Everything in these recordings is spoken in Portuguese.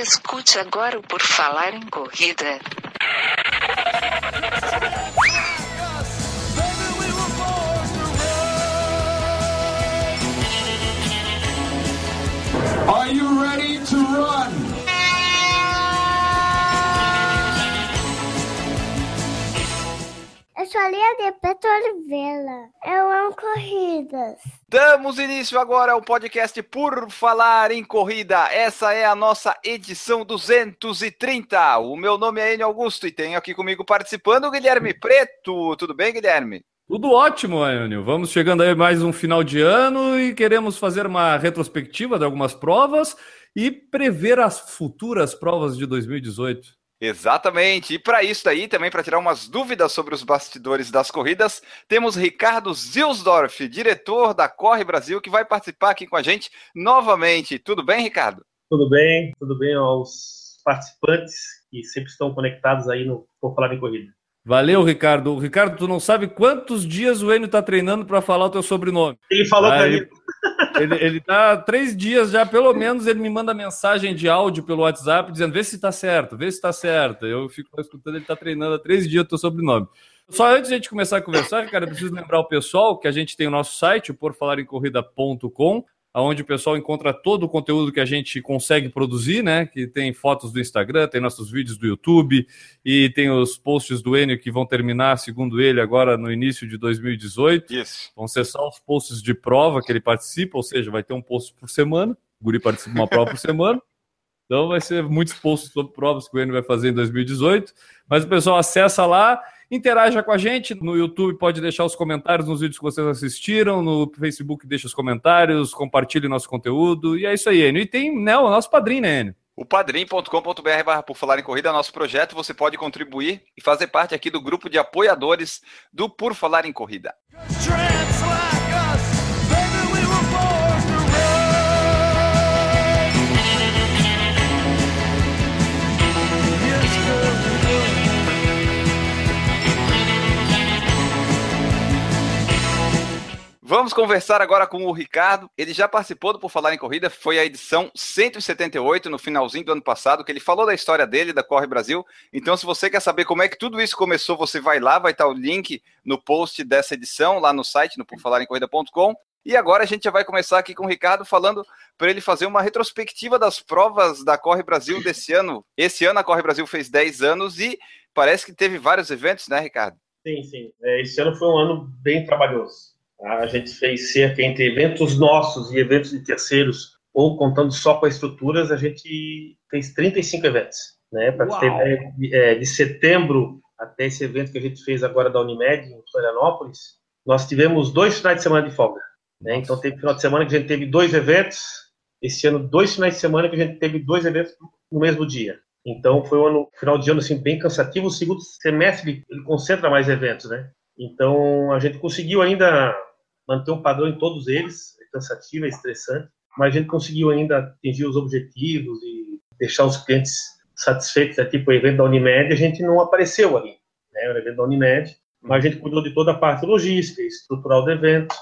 Escute agora o Por Falar em Corrida. Are you ready to run? Eu sou a Lia de Oliveira. Eu amo corridas. Damos início agora ao podcast Por Falar em Corrida. Essa é a nossa edição 230. O meu nome é Enio Augusto e tenho aqui comigo participando o Guilherme Preto. Tudo bem, Guilherme? Tudo ótimo, Enio. Vamos chegando aí mais um final de ano e queremos fazer uma retrospectiva de algumas provas e prever as futuras provas de 2018. Exatamente. E para isso daí, também para tirar umas dúvidas sobre os bastidores das corridas, temos Ricardo Zilsdorf, diretor da Corre Brasil, que vai participar aqui com a gente novamente. Tudo bem, Ricardo? Tudo bem, tudo bem aos participantes que sempre estão conectados aí no Por Falar em Corrida. Valeu, Ricardo. Ricardo, tu não sabe quantos dias o Enio está treinando para falar o teu sobrenome. Ele falou para mim. Ele, ele tá três dias já, pelo menos, ele me manda mensagem de áudio pelo WhatsApp dizendo: vê se está certo, vê se está certo. Eu fico escutando, ele está treinando há três dias o teu sobrenome. Só antes de a gente começar a conversar, Ricardo, eu preciso lembrar o pessoal que a gente tem o nosso site, o porfalarencorrida.com onde o pessoal encontra todo o conteúdo que a gente consegue produzir, né? Que tem fotos do Instagram, tem nossos vídeos do YouTube e tem os posts do Enio que vão terminar, segundo ele, agora no início de 2018. Isso. Vão ser só os posts de prova que ele participa, ou seja, vai ter um post por semana. O Guri participa de uma prova por semana. Então vai ser muitos posts sobre provas que o Enio vai fazer em 2018. Mas o pessoal acessa lá Interaja com a gente no YouTube, pode deixar os comentários nos vídeos que vocês assistiram, no Facebook deixa os comentários, compartilhe nosso conteúdo. E é isso aí, Enio. E tem né, o nosso padrinho, né, Enio? O padrim.com.br barra por falar em corrida, nosso projeto, você pode contribuir e fazer parte aqui do grupo de apoiadores do Por Falar em Corrida. Vamos conversar agora com o Ricardo. Ele já participou do Por Falar em Corrida, foi a edição 178, no finalzinho do ano passado, que ele falou da história dele, da Corre Brasil. Então, se você quer saber como é que tudo isso começou, você vai lá, vai estar o link no post dessa edição, lá no site, no porfalaremcorrida.com. E agora a gente já vai começar aqui com o Ricardo falando para ele fazer uma retrospectiva das provas da Corre Brasil desse ano. Esse ano a Corre Brasil fez 10 anos e parece que teve vários eventos, né, Ricardo? Sim, sim. É, esse ano foi um ano bem trabalhoso. A gente fez cerca entre eventos nossos e eventos de terceiros, ou contando só com as estruturas, a gente fez 35 eventos. Né? Para ter ideia, é, de setembro até esse evento que a gente fez agora da Unimed, em Florianópolis, nós tivemos dois finais de semana de folga. Né? Então, teve final de semana que a gente teve dois eventos, esse ano, dois finais de semana que a gente teve dois eventos no mesmo dia. Então, foi um ano, final de ano assim, bem cansativo. O segundo semestre ele concentra mais eventos, né? Então, a gente conseguiu ainda manter um padrão em todos eles, é cansativo, é estressante, mas a gente conseguiu ainda atingir os objetivos e deixar os clientes satisfeitos, né? tipo o evento da Unimed, a gente não apareceu ali, né, o evento da Unimed, mas a gente cuidou de toda a parte logística, estrutural do evento,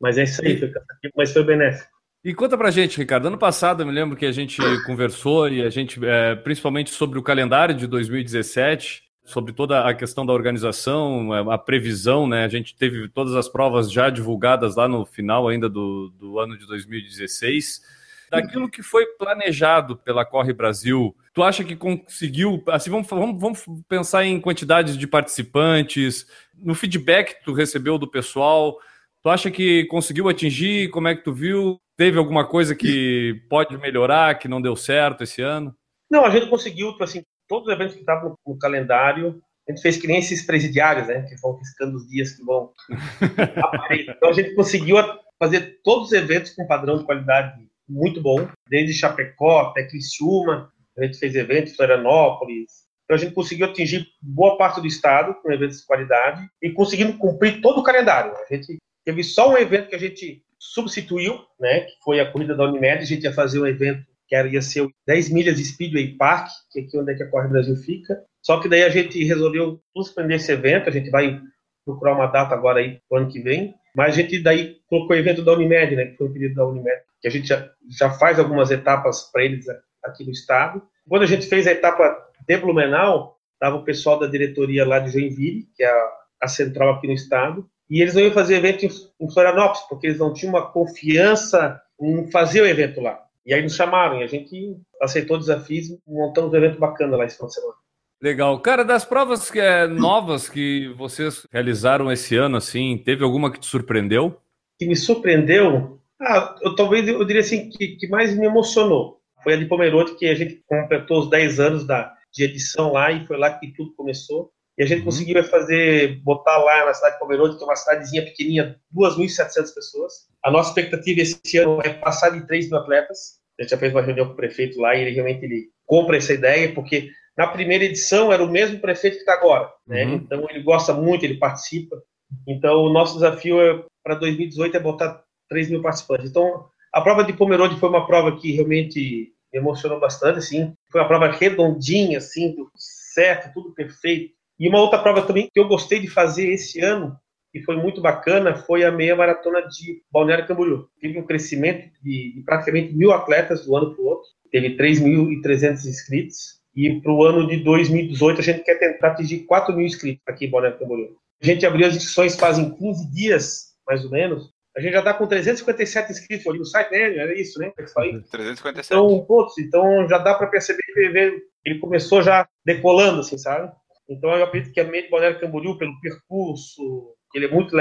mas é isso aí, foi cansativo, mas foi benéfico. E conta pra gente, Ricardo. Ano passado eu me lembro que a gente conversou e a gente, é, principalmente sobre o calendário de 2017, sobre toda a questão da organização, a previsão, né? A gente teve todas as provas já divulgadas lá no final ainda do, do ano de 2016. Daquilo que foi planejado pela Corre Brasil, tu acha que conseguiu? Assim, vamos, vamos, vamos pensar em quantidades de participantes, no feedback que tu recebeu do pessoal. Tu acha que conseguiu atingir? Como é que tu viu? Teve alguma coisa que pode melhorar, que não deu certo esse ano? Não, a gente conseguiu, assim, todos os eventos que estavam no, no, calendário, a gente fez que nem esses presidiários, né? Que vão riscando os dias que vão aparecer. Então a gente conseguiu fazer todos os eventos com padrão de qualidade muito bom, desde Chapecó até Criciúma, a gente fez eventos em Florianópolis. Então a gente conseguiu atingir boa parte do estado com eventos de qualidade e conseguimos cumprir todo o calendário. A gente teve só um evento que a gente substituiu, né? Que foi a corrida da Unimed. A gente ia fazer um evento que era, ia ser o 10 milhas de Speedway Park, que é aqui onde é que a Corre Brasil fica. Só que daí a gente resolveu suspender esse evento, a gente vai procurar uma data agora aí pro ano que vem, mas a gente daí colocou o evento da Unimed, né, que foi um pedido da Unimed, que a gente já, já faz algumas etapas para eles aqui no estado, Quando a gente fez a etapa de Blumenau, estava o pessoal da diretoria lá de Joinville, que é a, a central aqui no estado, e eles não iam fazer evento em, em Florianópolis, porque eles não tinham uma confiança em fazer o evento lá. E aí nos chamaram, e a gente aceitou o desafio e montamos um evento bacana lá esse final de semana. Legal. Cara, das provas que é, novas que vocês realizaram esse ano, assim, teve alguma que te surpreendeu? Que me surpreendeu? Ah, eu, talvez eu diria assim, que, que mais me emocionou. Foi a de Pomerode, que a gente completou os 10 anos da, de edição lá, e foi lá que tudo começou. E a gente uhum. conseguiu fazer, botar lá na cidade de Pomerode, que é uma cidadezinha pequenininha, 2.700 pessoas. A nossa expectativa esse ano é passar de 3 mil atletas. A gente já fez uma reunião com o prefeito lá e ele realmente ele compra essa ideia, porque na primeira edição era o mesmo prefeito que está agora. Né? Uhum. Então ele gosta muito, ele participa. Então o nosso desafio é, para 2018 é botar 3 mil participantes. Então a prova de Pomerode foi uma prova que realmente me emocionou bastante, assim. Foi uma prova redondinha, assim, certo, tudo perfeito. E uma outra prova também que eu gostei de fazer esse ano, e foi muito bacana, foi a meia maratona de Balneário Camboriú. Teve um crescimento de, praticamente mil atletas do ano para o outro. Teve 3.300 inscritos. E para o ano de 2018 a gente quer tentar atingir 4 mil inscritos aqui em Balneário Camboriú. A gente abriu as inscrições fazem 15 dias, mais ou menos. A gente já está com 357 inscritos ali no site, né? Era isso, né? Que 357. Então, putz, então já dá para perceber que ele começou já decolando, assim, sabe? Então eu acredito que a meia de Balneário Camboriú, pelo percurso, ele é muito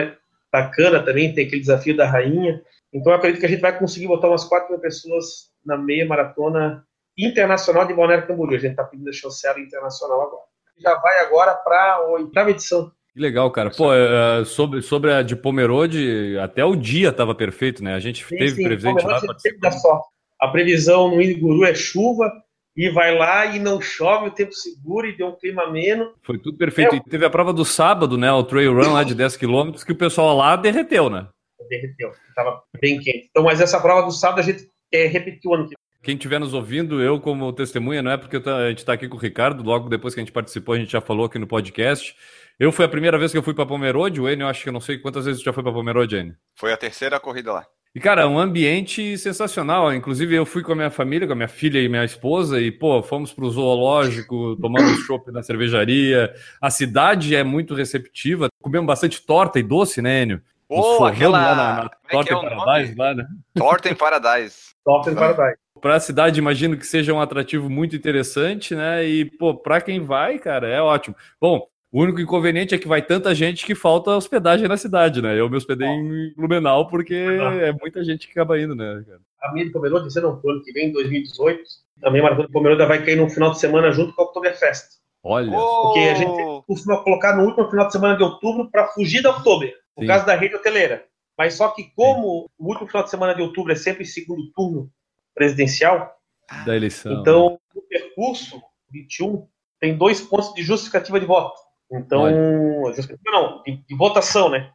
bacana também, tem aquele desafio da rainha. Então eu acredito que a gente vai conseguir botar umas 4 mil pessoas na meia maratona internacional de Balneário Camboriú. A gente está pedindo a chancela internacional agora. Já vai agora para a oitava edição. Que legal, cara. Pô, é, sobre, sobre a de Pomerode, até o dia estava perfeito, né? A gente sim, teve sim, presente lá. A previsão no Iniguru é chuva, e vai lá e não chove, o tempo seguro e deu um clima ameno. Foi tudo perfeito. É, e teve a prova do sábado, né? O trail run lá de 10 km, que o pessoal lá derreteu, né? Derreteu, estava bem quente. Então, mas essa prova do sábado a gente é, repetiu ano que quem estiver nos ouvindo, eu como testemunha, não é porque a gente está aqui com o Ricardo, logo depois que a gente participou, a gente já falou aqui no podcast. Eu fui a primeira vez que eu fui para Pomerode, o Enio, eu acho que eu não sei quantas vezes já foi para Pomerode, Enio. Foi a terceira corrida lá. E, cara, um ambiente sensacional. Inclusive, eu fui com a minha família, com a minha filha e minha esposa, e, pô, fomos pro zoológico, tomamos chopp na cervejaria. A cidade é muito receptiva. Comemos bastante torta e doce, né, Enio? Pô, aquela... Lá na, na é Torta é em Paradise, lá, né? Torta em Paradise. Torta em Paradise. Para a cidade, imagino que seja um atrativo muito interessante, né? E, pô, para quem vai, cara, é ótimo. Bom, o único inconveniente é que vai tanta gente que falta hospedagem na cidade, né? Eu me hospedei em Blumenau porque é muita gente que acaba indo, né, cara? A minha de Pomerode, você não, pro ano que vem, em 2018, a minha maratona de Pomerode vai cair no final de semana junto com a Oktoberfest. Olha. Porque a gente costuma colocar no último final de semana de outubro para fugir da outubro, por Sim. causa da rede hoteleira. Mas só que como Sim. o último final de semana de outubro é sempre segundo turno presidencial, da eleição. Então, o percurso 21 tem dois pontos de justificativa de voto. Então, não, de, de, votação, né?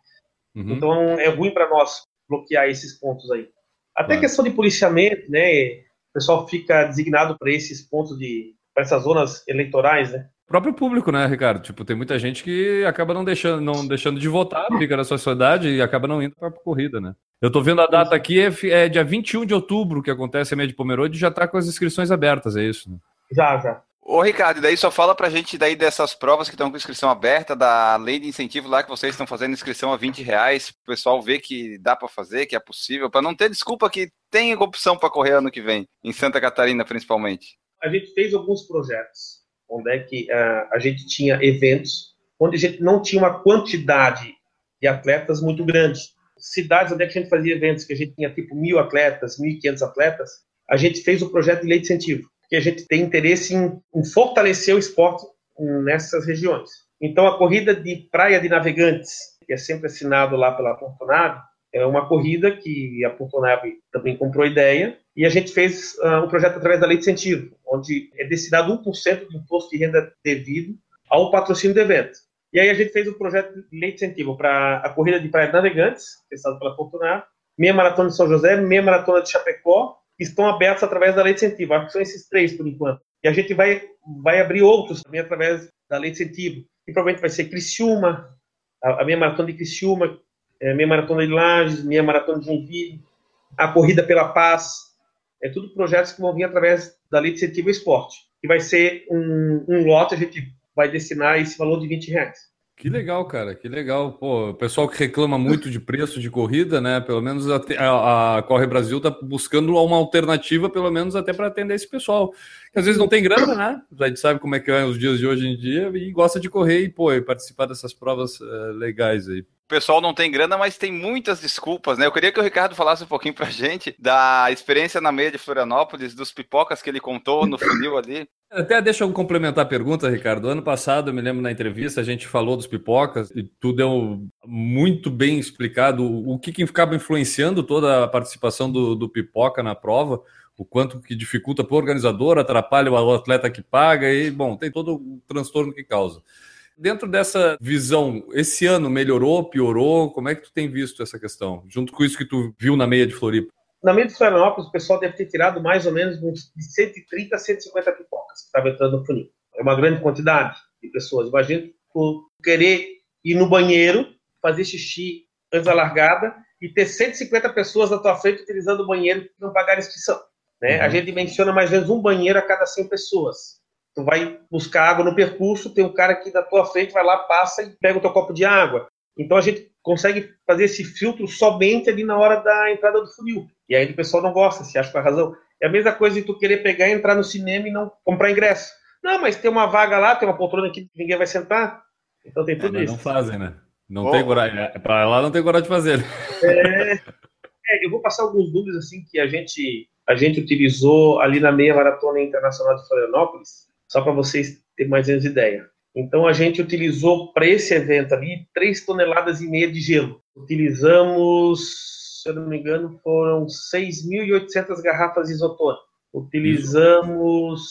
Uhum. Então é ruim para nós bloquear esses pontos aí. Até claro. questão de policiamento, né? O pessoal fica designado para esses pontos de para essas zonas eleitorais, né? O próprio público, né, Ricardo? Tipo, tem muita gente que acaba não deixando, não deixando de votar, fica na sociedade e acaba não indo para a corrida, né? Eu tô vendo a data aqui, é, é dia 21 de outubro que acontece a meia de Pomerode e já tá com as inscrições abertas, é isso? Né? Já, já. Ô, Ricardo, daí só fala pra gente daí dessas provas que estão com inscrição aberta, da lei de incentivo lá que vocês estão fazendo inscrição a 20 reais, o pessoal ver que dá para fazer, que é possível, para não ter desculpa que tem opção para correr ano que vem, em Santa Catarina principalmente. A gente fez alguns projetos, onde é que uh, a gente tinha eventos, onde a gente não tinha uma quantidade de atletas muito grande. Cidades onde é que a gente fazia eventos, que a gente tinha tipo mil atletas, mil e quinhentos atletas, a gente fez o projeto de lei de incentivo que a gente tem interesse em, em fortalecer o esporte nessas regiões. Então, a corrida de praia de navegantes, que é sempre assinado lá pela Portonave, é uma corrida que a Portonave também comprou ideia e a gente fez uh, um projeto através da lei de incentivo, onde é destinado 1% do imposto de renda devido ao patrocínio do evento. E aí a gente fez o um projeto de lei de incentivo para a corrida de praia de navegantes, pensado pela Portonave, meia maratona de São José, meia maratona de Chapecó estão abertos através da lei de incentivo. Acho que são esses três por enquanto. E a gente vai, vai abrir outros também através da lei de incentivo. E provavelmente vai ser Criciúma, a, a minha maratona de Criciúma, a minha maratona de Lages, minha maratona de Joinville, a Corrida pela Paz. É tudo projetos que vão vir através da lei de incentivo esporte. que vai ser um, um lote, a gente vai destinar esse valor de 20 reais. Que legal, cara, que legal. Pô, o pessoal que reclama muito de preço de corrida, né? Pelo menos a, a, Corre Brasil tá buscando uma alternativa, pelo menos até para atender esse pessoal. Que às vezes não tem grana, né? A gente sabe como é que é os dias de hoje em dia e gosta de correr e, pô, e participar dessas provas uh, legais aí. O pessoal não tem grana, mas tem muitas desculpas, né? Eu queria que o Ricardo falasse um pouquinho pra gente da experiência na meia de Florianópolis, dos pipocas que ele contou no funil ali. Até deixa eu complementar a pergunta, Ricardo. Ano passado, eu me lembro na entrevista, a gente falou dos pipocas e tu deu muito bem explicado o que, que ficava influenciando toda a participação do, do pipoca na prova, o quanto que dificulta para o organizador, atrapalha o atleta que paga e, bom, tem todo o transtorno que causa. Dentro dessa visão, esse ano melhorou, piorou? Como é que tu tem visto essa questão? Junto com isso que tu viu na meia de Floripa na meia de Florianópolis, o pessoal deve ter tirado mais ou menos uns de 130 a 150 pipocas que estavam entrando no funil. É uma grande quantidade de pessoas. Imagina tu querer ir no banheiro, fazer xixi antes da largada e ter 150 pessoas na tua frente utilizando o banheiro que não pagaram inscrição. Né? Uhum. A gente menciona mais ou menos um banheiro a cada 100 pessoas. Tu vai buscar água no percurso, tem um cara aqui na tua frente, vai lá, passa e pega o teu copo de água. Então a gente consegue fazer esse filtro somente ali na hora da entrada do funil. E aí o pessoal não gosta, se acha com a razão. É a mesma coisa de tu querer pegar e entrar no cinema e não comprar ingresso. Não, mas tem uma vaga lá, tem uma poltrona aqui que ninguém vai sentar. Então tem tudo é, isso. Não fazem, né? Não oh. tem coragem. É, Para lá não tem coragem de fazer. É, é, eu vou passar alguns números assim que a gente a gente utilizou ali na meia maratona internacional de Florianópolis, só para vocês terem mais ou menos ideia. Então a gente utilizou para esse evento ali 3 toneladas e meia de gelo. Utilizamos, se eu não me engano, foram 6.800 garrafas de isotônico. Utilizamos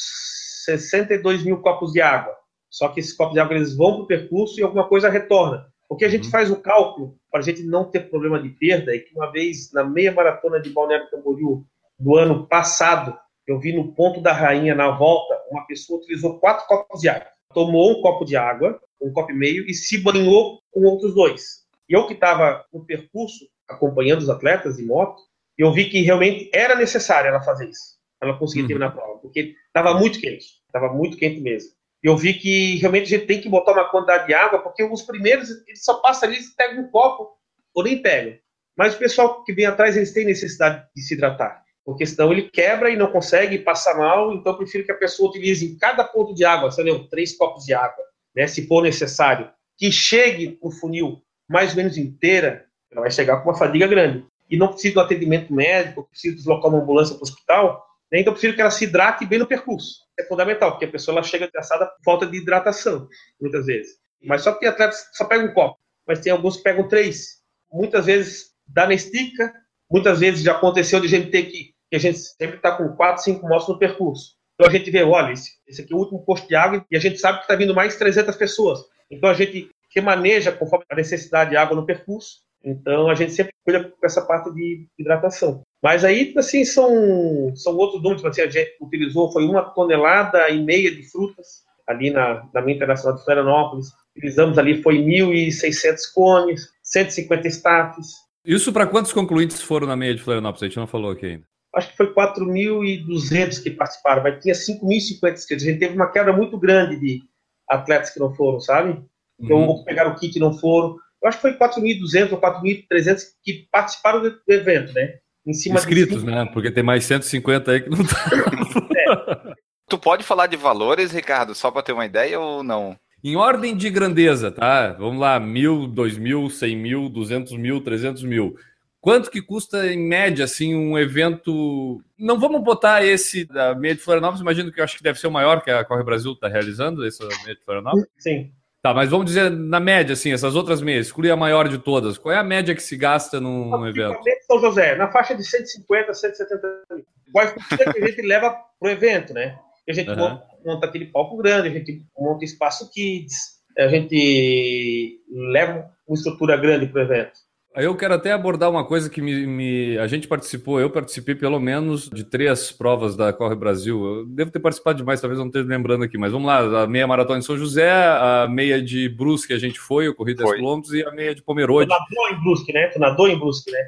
62 mil copos de água. Só que esses copos de água eles vão para o percurso e alguma coisa retorna. Porque a gente uhum. faz o cálculo para a gente não ter problema de perda, e que uma vez na meia maratona de Balneário Camboriú do ano passado, eu vi no ponto da rainha na volta, uma pessoa utilizou quatro copos de água tomou um copo de água, um copo e meio, e se banhou com outros dois. E eu que estava no percurso, acompanhando os atletas de moto, eu vi que realmente era necessário ela fazer isso. Ela conseguir uhum. terminar a prova, porque estava muito quente, estava muito quente mesmo. E eu vi que realmente a gente tem que botar uma quantidade de água, porque os primeiros, eles só passam ali, pegam um copo, ou nem pegam. Mas o pessoal que vem atrás, eles têm necessidade de se hidratar porque senão ele quebra e não consegue passar mal, então eu prefiro que a pessoa utilize em cada ponto de água, sei lá, três copos de água, né, se for necessário, que chegue no funil mais ou menos inteira, ela vai chegar com uma fadiga grande. E não precisa de um atendimento médico, precisa deslocar uma ambulância para o hospital, né, então prefiro que ela se hidrate bem no percurso. É fundamental, porque a pessoa ela chega cansada por falta de hidratação, muitas vezes. Mas só que tem atletas que só pegam um copo, mas tem alguns que pegam três. Muitas vezes dá na estica, muitas vezes já aconteceu de gente ter que que a gente sempre está com quatro, cinco motos no percurso. Então a gente vê, olha, esse, esse aqui é o último posto de água e a gente sabe que está vindo mais 300 pessoas. Então a gente remaneja conforme a necessidade de água no percurso. Então a gente sempre cuida com essa parte de hidratação. Mas aí, assim, são, são outros números. Assim, a gente utilizou, foi uma tonelada e meia de frutas ali na, na minha internacional de Florianópolis. Utilizamos ali, foi 1.600 cones, 150 status. Isso para quantos concluintes foram na meia de Florianópolis? A gente não falou aqui ainda acho que foi 4.200 que participaram, mas tinha 5.050 inscritos. A gente teve uma quebra muito grande de atletas que não foram, sabe? Então, uhum. pegaram o kit e não foram. Eu acho que foi 4.200 ou 4.300 que participaram do evento, né? Em cima Inscritos, de... né? Porque tem mais 150 aí que não tá. é. Tu pode falar de valores, Ricardo, só para ter uma ideia ou não? Em ordem de grandeza, tá? Vamos lá, mil, dois mil, cem mil, duzentos mil, trezentos mil. Quanto que custa, em média, assim, um evento... Não vamos botar esse da Meia de Florianópolis, imagino que eu acho que deve ser o maior que a Corre Brasil está realizando, esse Meia de Florianópolis? Sim. Tá, mas vamos dizer, na média, assim, essas outras meias, exclui a maior de todas. Qual é a média que se gasta num, num evento? São José, na faixa de 150, 170 mil. Quais que a gente leva pro evento, né? A gente uhum. monta, monta, aquele palco grande, a gente monta espaço kids, a gente leva uma estrutura grande pro evento. Eu quero até abordar uma coisa que me, me, a gente participou, eu participei pelo menos de três provas da Corre Brasil. Eu devo ter participado de mais, talvez não esteja lembrando aqui, mas vamos lá: a meia maratona de São José, a meia de Brusque a gente foi, eu corri 10 km, e a meia de Pomerode. Tu nadou em Brusque, né? Tu nadou em Brusque, né?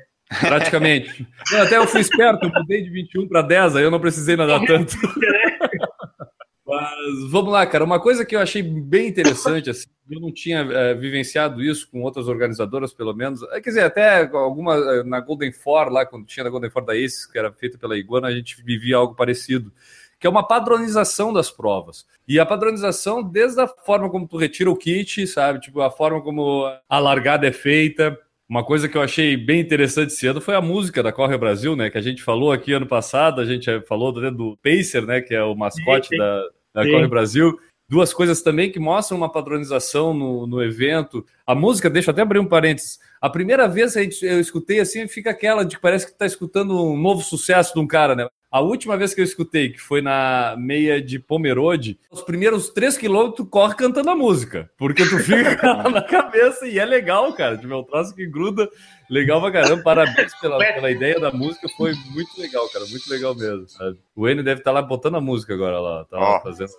Praticamente. até eu fui esperto, eu mudei de 21 para 10, aí eu não precisei nadar tanto. Mas vamos lá, cara. Uma coisa que eu achei bem interessante, assim, eu não tinha é, vivenciado isso com outras organizadoras, pelo menos. É, quer dizer, até alguma é, na Golden Four, lá, quando tinha na Golden Four da Ace, que era feita pela Iguana, a gente vivia algo parecido. Que é uma padronização das provas. E a padronização, desde a forma como tu retira o kit, sabe? Tipo, a forma como a largada é feita, uma coisa que eu achei bem interessante esse ano foi a música da Corre Brasil, né? Que a gente falou aqui ano passado, a gente falou do Pacer, né? Que é o mascote sim, da, da Corre Brasil. Duas coisas também que mostram uma padronização no, no evento. A música, deixa eu até abrir um parênteses. A primeira vez que eu escutei assim, fica aquela de que parece que está escutando um novo sucesso de um cara, né? A última vez que eu escutei, que foi na meia de Pomerode, os primeiros três quilômetros tu corre cantando a música, porque tu fica na cabeça e é legal, cara. Tipo, é um troço que gruda legal pra caramba. Parabéns pela, pela ideia da música, foi muito legal, cara. Muito legal mesmo, sabe? O N deve estar tá lá botando a música agora lá. Tá oh. fazendo.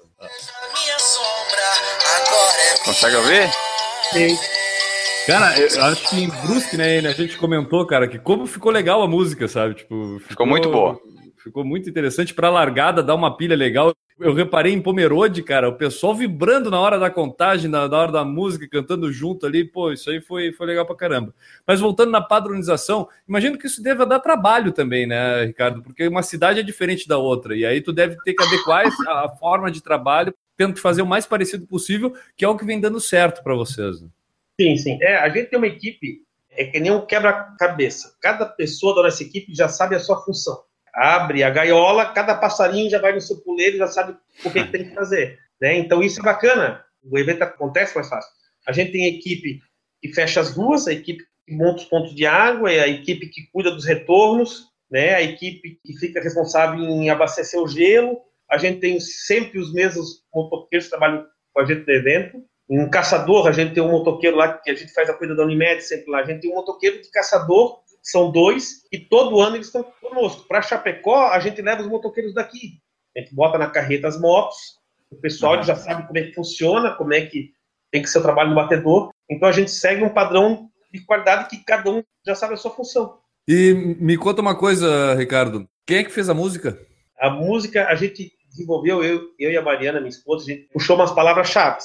Consegue ouvir? Sim. Cara, eu acho que em Brusque, né, a gente comentou, cara, que como ficou legal a música, sabe? Tipo, ficou, ficou muito boa. Ficou muito interessante para largada, dar uma pilha legal. Eu reparei em Pomerode, cara, o pessoal vibrando na hora da contagem, na, hora da música, cantando junto ali. Pô, isso aí foi, foi legal pra caramba. Mas voltando na padronização, imagino que isso deva dar trabalho também, né, Ricardo? Porque uma cidade é diferente da outra. E aí tu deve ter que adequar a forma de trabalho, tendo que fazer o mais parecido possível, que é o que vem dando certo para vocês. Né? Sim, sim. É, a gente tem uma equipe, é que nem um quebra-cabeça. Cada pessoa da nossa equipe já sabe a sua função. Abre a gaiola, cada passarinho já vai no seu puleiro e já sabe o que, que tem que fazer. Né? Então isso é bacana. O evento acontece mais fácil. A gente tem equipe que fecha as ruas, a equipe que monta os pontos de água, é a equipe que cuida dos retornos, né? a equipe que fica responsável em abastecer o gelo. A gente tem sempre os mesmos motoqueiros que trabalham com a gente no evento um caçador, a gente tem um motoqueiro lá que a gente faz a cuida da Unimed sempre lá, a gente tem um motoqueiro de caçador, são dois, e todo ano eles estão conosco. Para Chapecó, a gente leva os motoqueiros daqui. A gente bota na carreta as motos, o pessoal já sabe como é que funciona, como é que tem que ser o trabalho no batedor. Então a gente segue um padrão de qualidade que cada um já sabe a sua função. E me conta uma coisa, Ricardo. Quem é que fez a música? A música a gente desenvolveu, eu, eu e a Mariana, minha esposa, a gente puxou umas palavras-chave.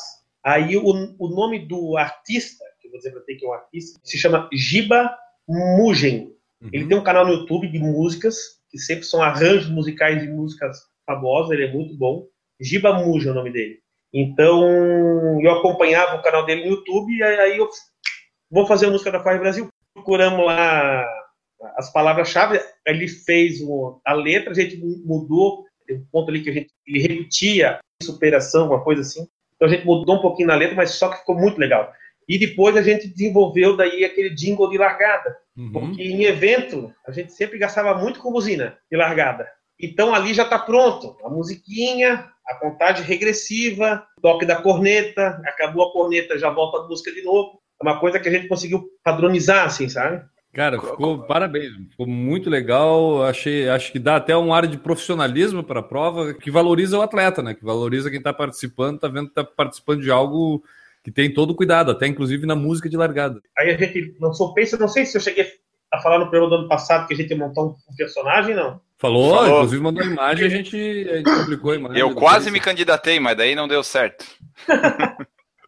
Aí o, o nome do artista, que eu vou dizer para ter que é um artista, se chama Giba Mugen. Uhum. Ele tem um canal no YouTube de músicas, que sempre são arranjos musicais de músicas famosas, ele é muito bom. Giba Mugen é o nome dele. Então, eu acompanhava o canal dele no YouTube e aí eu vou fazer a música da Corre Brasil. Procuramos lá as palavras-chave, ele fez a letra, a gente mudou, tem um ponto ali que a gente ele repetia superação, uma coisa assim. Então a gente mudou um pouquinho na letra, mas só que ficou muito legal. E depois a gente desenvolveu daí aquele jingle de largada. Uhum. Porque em evento a gente sempre gastava muito com buzina de largada. Então ali já está pronto. A musiquinha, a contagem regressiva, toque da corneta, acabou a corneta, já volta a música de novo. É uma coisa que a gente conseguiu padronizar, assim, sabe? Cara, ficou parabéns, ficou muito legal. Achei, acho que dá até um ar de profissionalismo para a prova que valoriza o atleta, né? Que valoriza quem está participando, está vendo que está participando de algo que tem todo cuidado, até inclusive na música de largada. Aí a gente lançou Pensa, não sei se eu cheguei a falar no programa do ano passado que a gente ia montar um personagem, não. Falou, Falou. inclusive mandou imagem, a gente, a gente publicou a imagem. Eu quase me candidatei, mas daí não deu certo.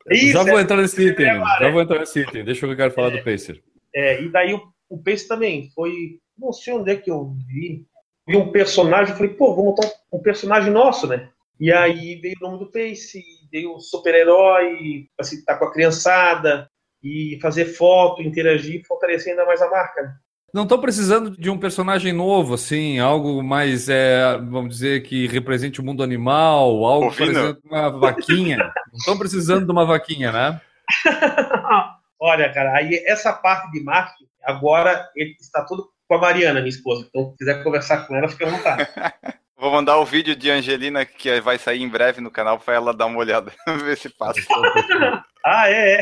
Isso, já vou é, entrar nesse item, é, já vou entrar nesse item. Deixa eu quero falar é, do Pacer. É, e daí o o Pace também foi. Não sei onde é que eu vi. Vi um personagem, falei, pô, vou montar um personagem nosso, né? E aí veio o nome do Pace, veio o super-herói, assim, tá com a criançada, e fazer foto, interagir, fortalecer ainda mais a marca. Né? Não estão precisando de um personagem novo, assim, algo mais, é, vamos dizer, que represente o mundo animal, algo parecendo uma vaquinha. Não estão precisando de uma vaquinha, né? Olha, cara, aí essa parte de marketing Agora ele está tudo com a Mariana, minha esposa. Então, se quiser conversar com ela, fica à vontade. Vou mandar o vídeo de Angelina que vai sair em breve no canal para ela dar uma olhada, ver se passa. ah, é, é.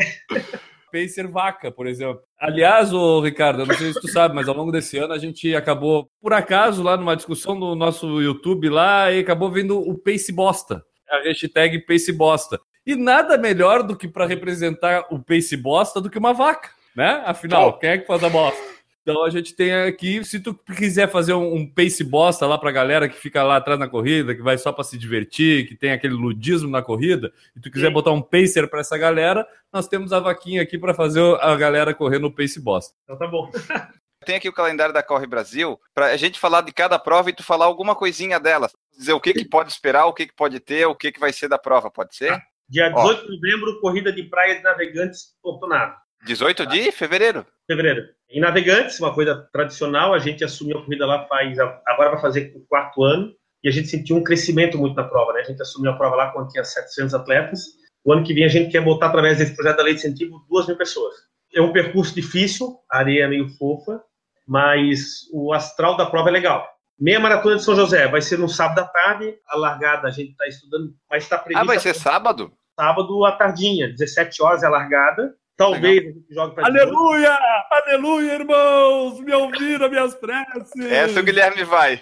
Pacer Vaca, por exemplo. Aliás, o Ricardo, eu não sei se tu sabe, mas ao longo desse ano a gente acabou, por acaso, lá numa discussão no nosso YouTube lá, e acabou vendo o Pace Bosta. A hashtag Pace Bosta. E nada melhor do que para representar o Pace Bosta do que uma vaca né? Afinal, quem é que faz a bosta? Então a gente tem aqui, se tu quiser fazer um, um pace bosta lá pra galera que fica lá atrás na corrida, que vai só para se divertir, que tem aquele ludismo na corrida, e tu quiser Sim. botar um pacer para essa galera, nós temos a vaquinha aqui para fazer a galera correr no pace bosta. Então tá bom. tem aqui o calendário da Corre Brasil, para a gente falar de cada prova e tu falar alguma coisinha dela. Dizer o que, que pode esperar, o que, que pode ter, o que, que vai ser da prova, pode ser? Dia 18 Ó. de novembro, corrida de praia de navegantes Portonado. 18 de fevereiro? Fevereiro. Em Navegantes, uma coisa tradicional, a gente assumiu a corrida lá faz, agora vai fazer o quarto ano, e a gente sentiu um crescimento muito na prova, né? A gente assumiu a prova lá quando tinha 700 atletas. O ano que vem a gente quer botar, através desse projeto da Lei de Incentivo, 2 mil pessoas. É um percurso difícil, a areia é meio fofa, mas o astral da prova é legal. Meia maratona de São José vai ser no sábado à tarde, a largada a gente está estudando, mas está previsto. Ah, vai ser sábado? Sábado à tardinha, 17 horas é a largada, Talvez Legal. a gente jogue para Aleluia! Aleluia, irmãos! Me ouviram minhas preces! Essa o Guilherme vai.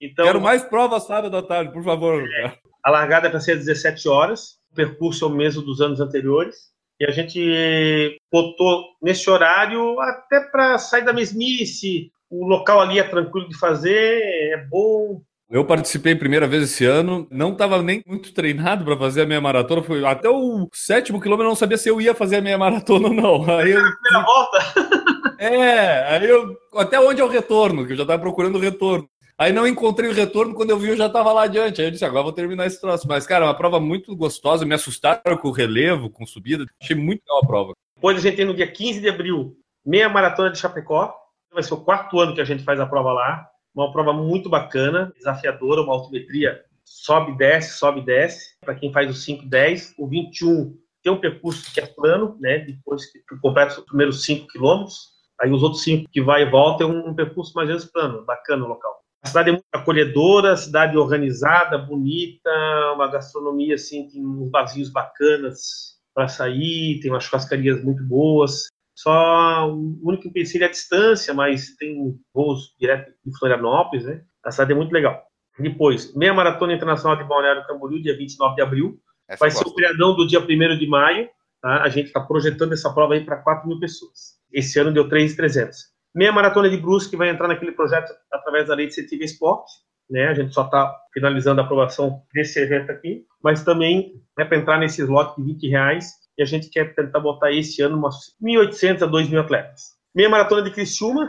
então, Quero mais provas sábado à tarde, por favor. É, a largada é para ser às 17 horas, o percurso é o mesmo dos anos anteriores. E a gente botou nesse horário até para sair da mesmice. O local ali é tranquilo de fazer, é bom, eu participei primeira vez esse ano, não estava nem muito treinado para fazer a meia maratona. Foi até o sétimo quilômetro, eu não sabia se eu ia fazer a meia maratona ou não. Aí eu... Primeira volta? É, aí eu. Até onde é o retorno? Que eu já estava procurando o retorno. Aí não encontrei o retorno, quando eu vi eu já estava lá adiante. Aí eu disse, agora vou terminar esse troço. Mas, cara, uma prova muito gostosa, me assustaram com o relevo, com subida. Achei muito legal a prova. Depois a gente tem no dia 15 de abril, meia maratona de Chapecó. Vai ser o quarto ano que a gente faz a prova lá uma prova muito bacana, desafiadora, uma altimetria sobe, desce, sobe, desce. Para quem faz o 5, 10, o 21 tem um percurso que é plano, né? Depois que completa os primeiros 5 quilômetros, aí os outros 5 que vai e volta é um, um percurso mais ou menos plano, bacana o local. A cidade é muito acolhedora, cidade organizada, bonita, uma gastronomia assim, tem uns vazios bacanas para sair, tem umas churrascarias muito boas. Só o único empecilho é a distância, mas tem voos direto de Florianópolis, né? A cidade é muito legal. Depois, meia maratona internacional de Balneário Camboriú, dia 29 de abril. Essa Vai ser o feriadão do dia 1 de maio. Tá? A gente está projetando essa prova aí para 4 mil pessoas. Esse ano deu 3,300. Meia maratona de Brusque vai entrar naquele projeto através da Lei de Incentivo Esporte. Né? A gente só está finalizando a aprovação desse evento aqui, mas também é para entrar nesse slot de 20 reais e a gente quer tentar botar esse ano umas 1.800 a 2.000 atletas. Meia Maratona de Criciúma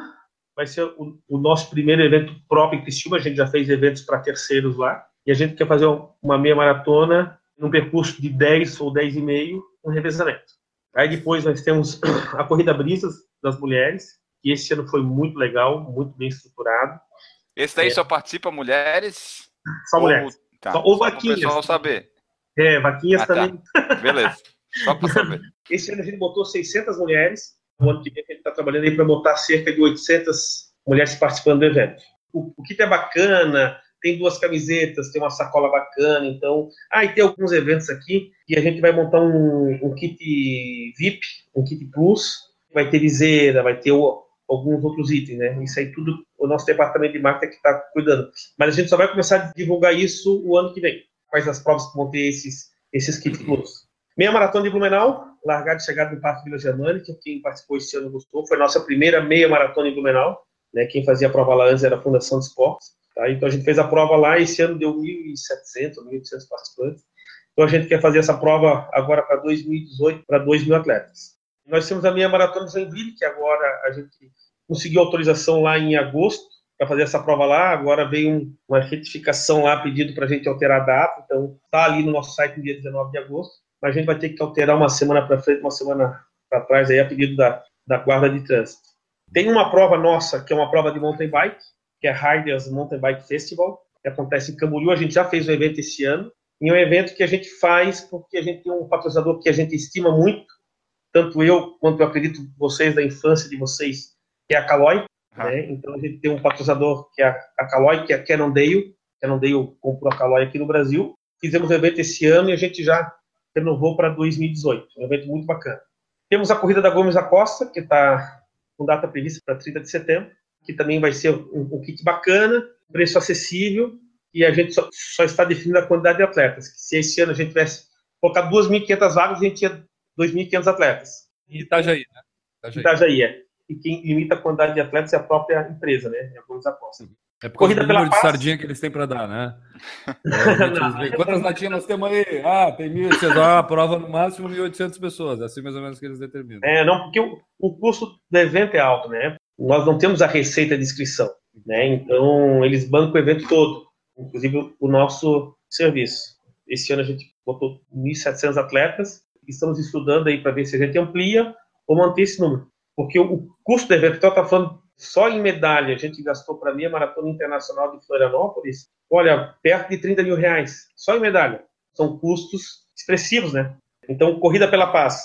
vai ser o, o, nosso primeiro evento próprio em Criciúma, a gente já fez eventos para terceiros lá, e a gente quer fazer uma meia maratona num percurso de 10 ou 10,5, um revezamento. Aí depois nós temos a Corrida Brisas das Mulheres, que esse ano foi muito legal, muito bem estruturado. Esse daí é. só participa mulheres? Só mulheres. Tá. Só, ou vaquinhas. Só saber. É, vaquinhas ah, tá. também. Tá. Beleza. Só para saber. Esse ano a gente botou 600 mulheres. No ano que vem a gente está trabalhando aí para botar cerca de 800 mulheres participando do evento. O, o kit é bacana, tem duas camisetas, tem uma sacola bacana, então... Ah, e tem alguns eventos aqui e a gente vai montar um, um kit VIP, um kit Plus, vai ter viseira, vai ter o, alguns outros itens, né? Isso aí tudo o nosso departamento de marketing que está cuidando. Mas a gente só vai começar a divulgar isso o ano que vem. Quais as provas que vão ter esses, esses kits Plus. Meia maratona de Blumenau, largada e chegada no Parque Vila Germânica, quem participou esse ano gostou, foi nossa primeira meia maratona em Blumenau, né, quem fazia a prova lá antes era a Fundação de Esportes, tá? então a gente fez a prova lá, esse ano deu 1.700, 1.800 participantes, então a gente quer fazer essa prova agora para 2018, para 2.000 atletas. Nós temos a meia maratona de Joinville, que agora a gente conseguiu autorização lá em agosto, para fazer essa prova lá. Agora veio um, uma retificação lá, pedido para a gente alterar a data. Então, está ali no nosso site no dia 19 de agosto a gente vai ter que alterar uma semana para frente, uma semana para trás, aí a pedido da, da guarda de trânsito. Tem uma prova nossa, que é uma prova de mountain bike, que é Riders Mountain Bike Festival, que acontece em Camboriú, a gente já fez o um evento esse ano, e é um evento que a gente faz porque a gente tem um patrocinador que a gente estima muito, tanto eu quanto eu acredito vocês da infância de vocês, que é a Caloi, uhum. né? então a gente tem um patrocinador que é a Caloi, que é a Cannondale, Cannondale comprou a Caloi aqui no Brasil, fizemos o evento esse ano e a gente já renovou para 2018. Um evento muito bacana. Temos a corrida da Gomes da Costa, que está com data prevista para 30 de setembro, que também vai ser um, um kit bacana, preço acessível, e a gente só, só, está definindo a quantidade de atletas. Se esse ano a gente tivesse colocado 2.500 vagas, a gente tinha 2.500 atletas. E Itajaí, né? Itajaí. Itajaí, é. e quem limita a quantidade de atletas é a própria empresa, né? É a Gomes Aposta. É por Corrida número de sardinha que eles têm para dar, né? É, Quantas latinhas nós temos aí? Ah, tem 1.800. Ah, prova no máximo 1.800 pessoas. É assim mais ou menos que eles determinam. É, não, porque o, o custo do evento é alto, né? Nós não temos a receita de inscrição, né? Então, eles bancam o evento todo, inclusive o nosso serviço. Esse ano a gente botou 1.700 atletas. Estamos estudando aí para ver se a gente amplia ou manter esse número. Porque o custo do evento, então, está falando só em medalha, a gente gastou para mim a Maratona Internacional de Florianópolis, olha, perto de 30 mil reais, só em medalha. São custos expressivos, né? Então, Corrida pela Paz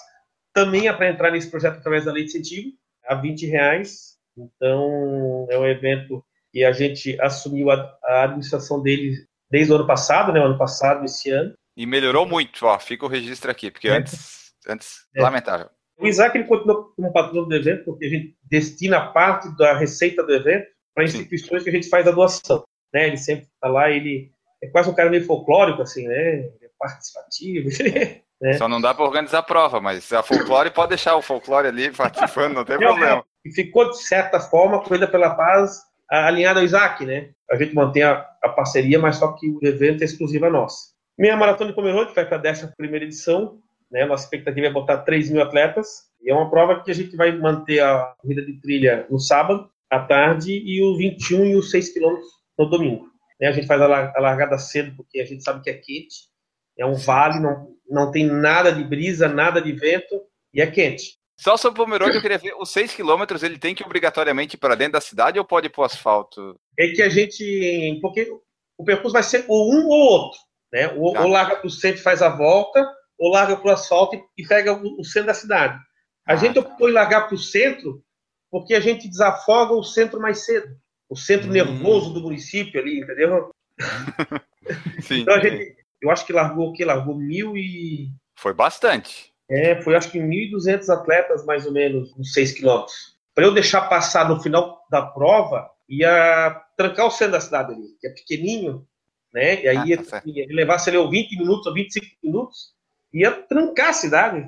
também é para entrar nesse projeto através da lei de incentivo, a 20 reais. Então, é um evento que a gente assumiu a, a administração dele desde o ano passado, né? O ano passado, esse ano. E melhorou muito, ó, fica o registro aqui, porque é. antes, antes é. lamentável. O Isaac ele continua como patrão do evento, porque a gente destina parte da receita do evento para instituições Sim. que a gente faz a doação. Né? Ele sempre está lá, ele é quase um cara meio folclórico, assim, né? Ele é participativo. né? Só não dá para organizar a prova, mas a folclore pode deixar o folclore ali participando, não tem problema. E ficou, de certa forma, a Corrida pela Paz alinhada ao Isaac, né? A gente mantém a, a parceria, mas só que o evento é exclusivo a nós. Minha Maratona de Pomerode, que vai para a 11 edição, né? Nossa expectativa é botar 3 mil atletas. E é uma prova que a gente vai manter a corrida de trilha no sábado, à tarde, e o 21 e os 6 quilômetros no domingo. Né? A gente faz a largada cedo, porque a gente sabe que é quente. É um vale, não, não tem nada de brisa, nada de vento, e é quente. Só sobre o Pomerode, eu queria ver, os 6 quilômetros, ele tem que obrigatoriamente ir para dentro da cidade ou pode ir para o asfalto? É que a gente... Porque o percurso vai ser ou um ou outro. Né? Ou, tá. ou larga para o centro e faz a volta, ou larga para o asfalto e pega o, centro da cidade. A ah, gente optou em largar para o centro porque a gente desafoga o centro mais cedo. O centro hum. nervoso do município ali, entendeu? Sim. então a gente, eu acho que largou o quê? Largou mil e... Foi bastante. É, foi acho que 1.200 atletas mais ou menos, uns 6 quilômetros. Para eu deixar passar no final da prova, ia trancar o centro da cidade ali, que é pequenininho, né? E aí ah, tá ia, ia levar, sei lá, 20 minutos ou 25 minutos, ia trancar a cidade.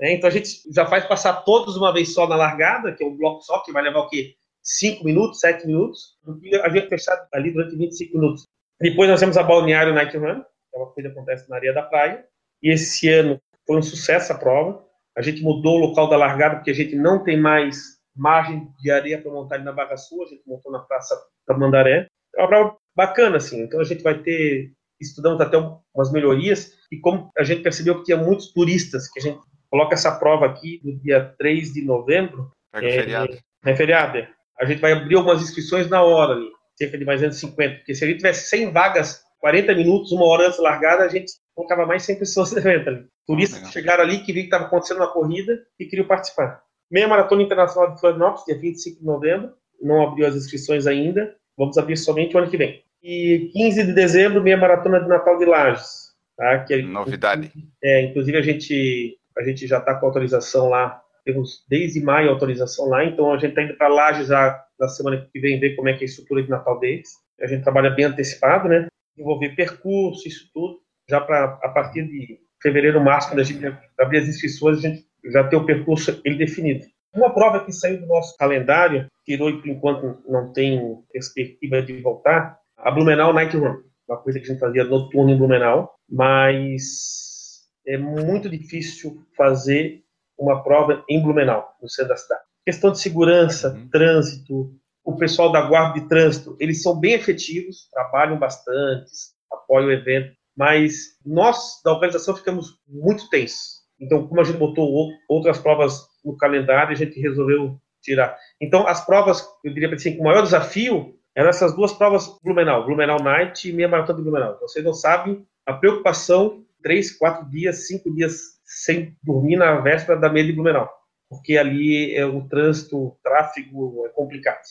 Né? Então a gente já faz passar todos uma vez só na largada, que é um bloco só, que vai levar o quê? 5 minutos, 7 minutos, a gente fechar ali durante 25 minutos. Depois nós temos a Balneário Night Run, que é uma coisa que acontece na areia da praia, e esse ano foi um sucesso a prova. A gente mudou o local da largada, porque a gente não tem mais margem de areia para montar ali na Barra Sul, a gente montou na Praça da Mandaré. É uma prova bacana, assim, então a gente vai ter estudamos até umas melhorias, e como a gente percebeu que tinha muitos turistas, que a gente coloca essa prova aqui no dia 3 de novembro. Pega é, feriado. É feriado. É. A gente vai abrir algumas inscrições na hora ali, cerca de mais ou menos 50, porque se a gente tivesse 100 vagas, 40 minutos, uma hora antes da largada, a gente colocava mais 100 pessoas no evento ali. Turistas que chegaram ali, que viram que estava acontecendo uma corrida e queriam participar. Meia Maratona Internacional de Florianópolis, dia 25 de novembro, não abriu as inscrições ainda, vamos abrir somente o ano que vem. E 15 de dezembro, meia maratona de Natal de Lages. Tá? Que é, Novidade. É, inclusive a gente, a gente já está com autorização lá, temos desde maio autorização lá, então a gente está indo para Lages já na semana que vem ver como é que é a estrutura de Natal deles. A gente trabalha bem antecipado, né? Envolver percurso, isso tudo, já para a partir de fevereiro, março, quando a gente abrir as inscrições, a gente já ter o percurso ele definido. Uma prova que saiu do nosso calendário, tirou e por enquanto não tem perspectiva de voltar, a Blumenau Night Run, uma coisa que a gente fazia noturno em Blumenau, mas é muito difícil fazer uma prova em Blumenau, no centro da cidade. Questão de segurança, uhum. trânsito, o pessoal da guarda de trânsito, eles são bem efetivos, trabalham bastante, apoiam o evento, mas nós da organização ficamos muito tensos. Então, como a gente botou outras provas no calendário, a gente resolveu tirar. Então, as provas, eu diria assim, o maior desafio eram essas duas provas Blumenau, Blumenau Night e meia maratona de Blumenau. Vocês não sabem a preocupação, três, quatro dias, cinco dias sem dormir na véspera da meia de Blumenau, porque ali é, o trânsito, o tráfego é complicado.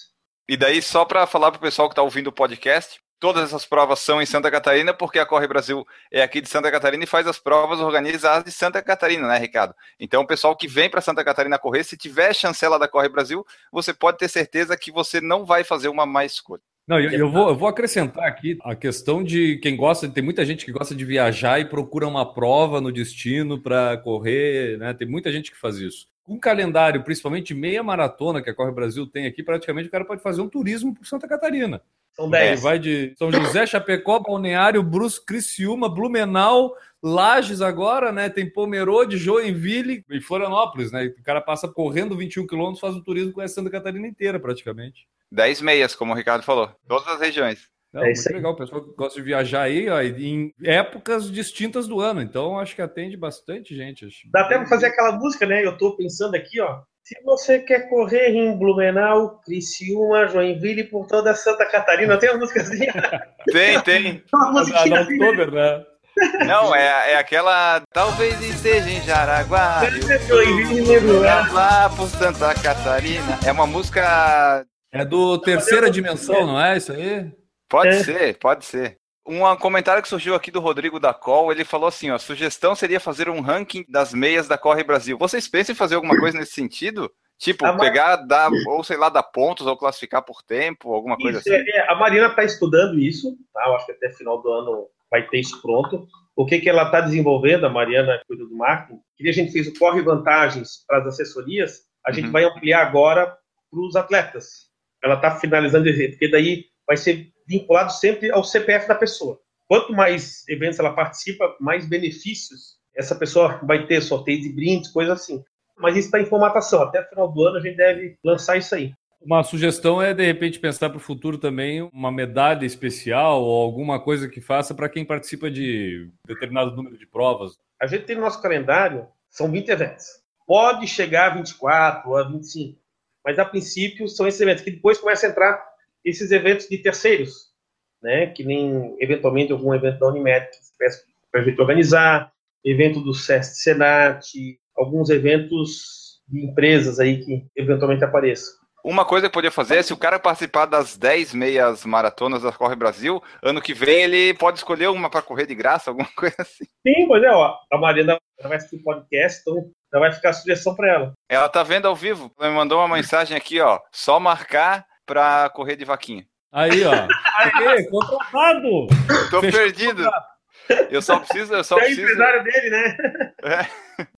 E daí, só para falar para o pessoal que está ouvindo o podcast, todas essas provas são em Santa Catarina, porque a Corre Brasil é aqui de Santa Catarina e faz as provas organizadas de Santa Catarina, né, Ricardo? Então, o pessoal que vem para Santa Catarina correr, se tiver chancela da Corre Brasil, você pode ter certeza que você não vai fazer uma má escolha. Não, eu, eu, vou, eu vou acrescentar aqui a questão de quem gosta, tem muita gente que gosta de viajar e procura uma prova no destino para correr, né? Tem muita gente que faz isso. Com um calendário, principalmente meia maratona que a Corre Brasil tem aqui, praticamente o cara pode fazer um turismo por Santa Catarina. São Ele 10. vai de São José, Chapecó, Balneário, Brusque, Criciúma, Blumenau, Lages agora, né? Tem Pomerode, Joinville e Florianópolis, né? O cara passa correndo 21 quilômetros, faz um turismo com a Santa Catarina inteira, praticamente. 10 meias, como o Ricardo falou. Todas as regiões. Não, É muito isso aí. legal, o pessoal que gosta de viajar aí, ó, em épocas distintas do ano. Então, acho que atende bastante gente. acho. Dá até pra fazer aquela música, né? Eu tô pensando aqui, ó. Se você quer correr em Blumenau, Criciúma, Joinville, por toda Santa Catarina, tem uma musicazinha. Tem, tem. Uma A, a musiquinha da assim, né? Oktober, né? Não, é, é aquela. Talvez esteja em Jaraguá. Joinville, Blumenau. Lá por Santa Catarina. É uma música. É do Terceira Dimensão, não é isso aí? Pode É. ser, pode ser. Um comentário que surgiu aqui do Rodrigo da Col, ele falou assim: ó, sugestão seria fazer um ranking das meias da Corre Brasil. Vocês pensam em fazer alguma coisa nesse sentido? Tipo, A pegar, dar, ou sei lá, dar pontos, ou classificar por tempo, alguma coisa Isso, assim. é, é, a Marina está estudando isso, tá? Eu acho que até final do ano vai ter isso pronto. O que, que ela está desenvolvendo, a Mariana cuida do marketing, que a gente fez o Corre Vantagens para as assessorias, a gente Uhum. vai ampliar agora para os atletas. Ela está finalizando porque daí vai ser vinculado sempre ao CPF da pessoa. Quanto mais eventos ela participa, mais benefícios essa pessoa vai ter, sorteio de brindes, coisa assim. Mas isso está em formatação. Até o final do ano a gente deve lançar isso aí. Uma sugestão é, de repente, pensar para o futuro também uma medalha especial ou alguma coisa que faça para quem participa de determinado número de provas. A gente tem no nosso calendário, são 20 eventos. Pode chegar a 24 ou a 25, mas a princípio são esses eventos, que depois começam a entrar esses eventos de terceiros, né? que nem eventualmente algum evento da Unimed para a gente organizar, evento do SESC Senat, alguns eventos de empresas aí que eventualmente apareçam. Uma coisa que podia fazer é se o cara participar das 10 meias maratonas da Corre Brasil, ano que vem ele pode escolher uma para correr de graça, alguma coisa assim. Sim, pois é, ó, a Mariana vai assistir o podcast, então já vai ficar a sugestão para ela. Ela tá vendo ao vivo, ela me mandou uma mensagem aqui, ó, só marcar para correr de vaquinha. Aí, ó. Aí, contratado! Tô Fechou perdido. Eu só preciso, eu só É preciso. empresário dele, né?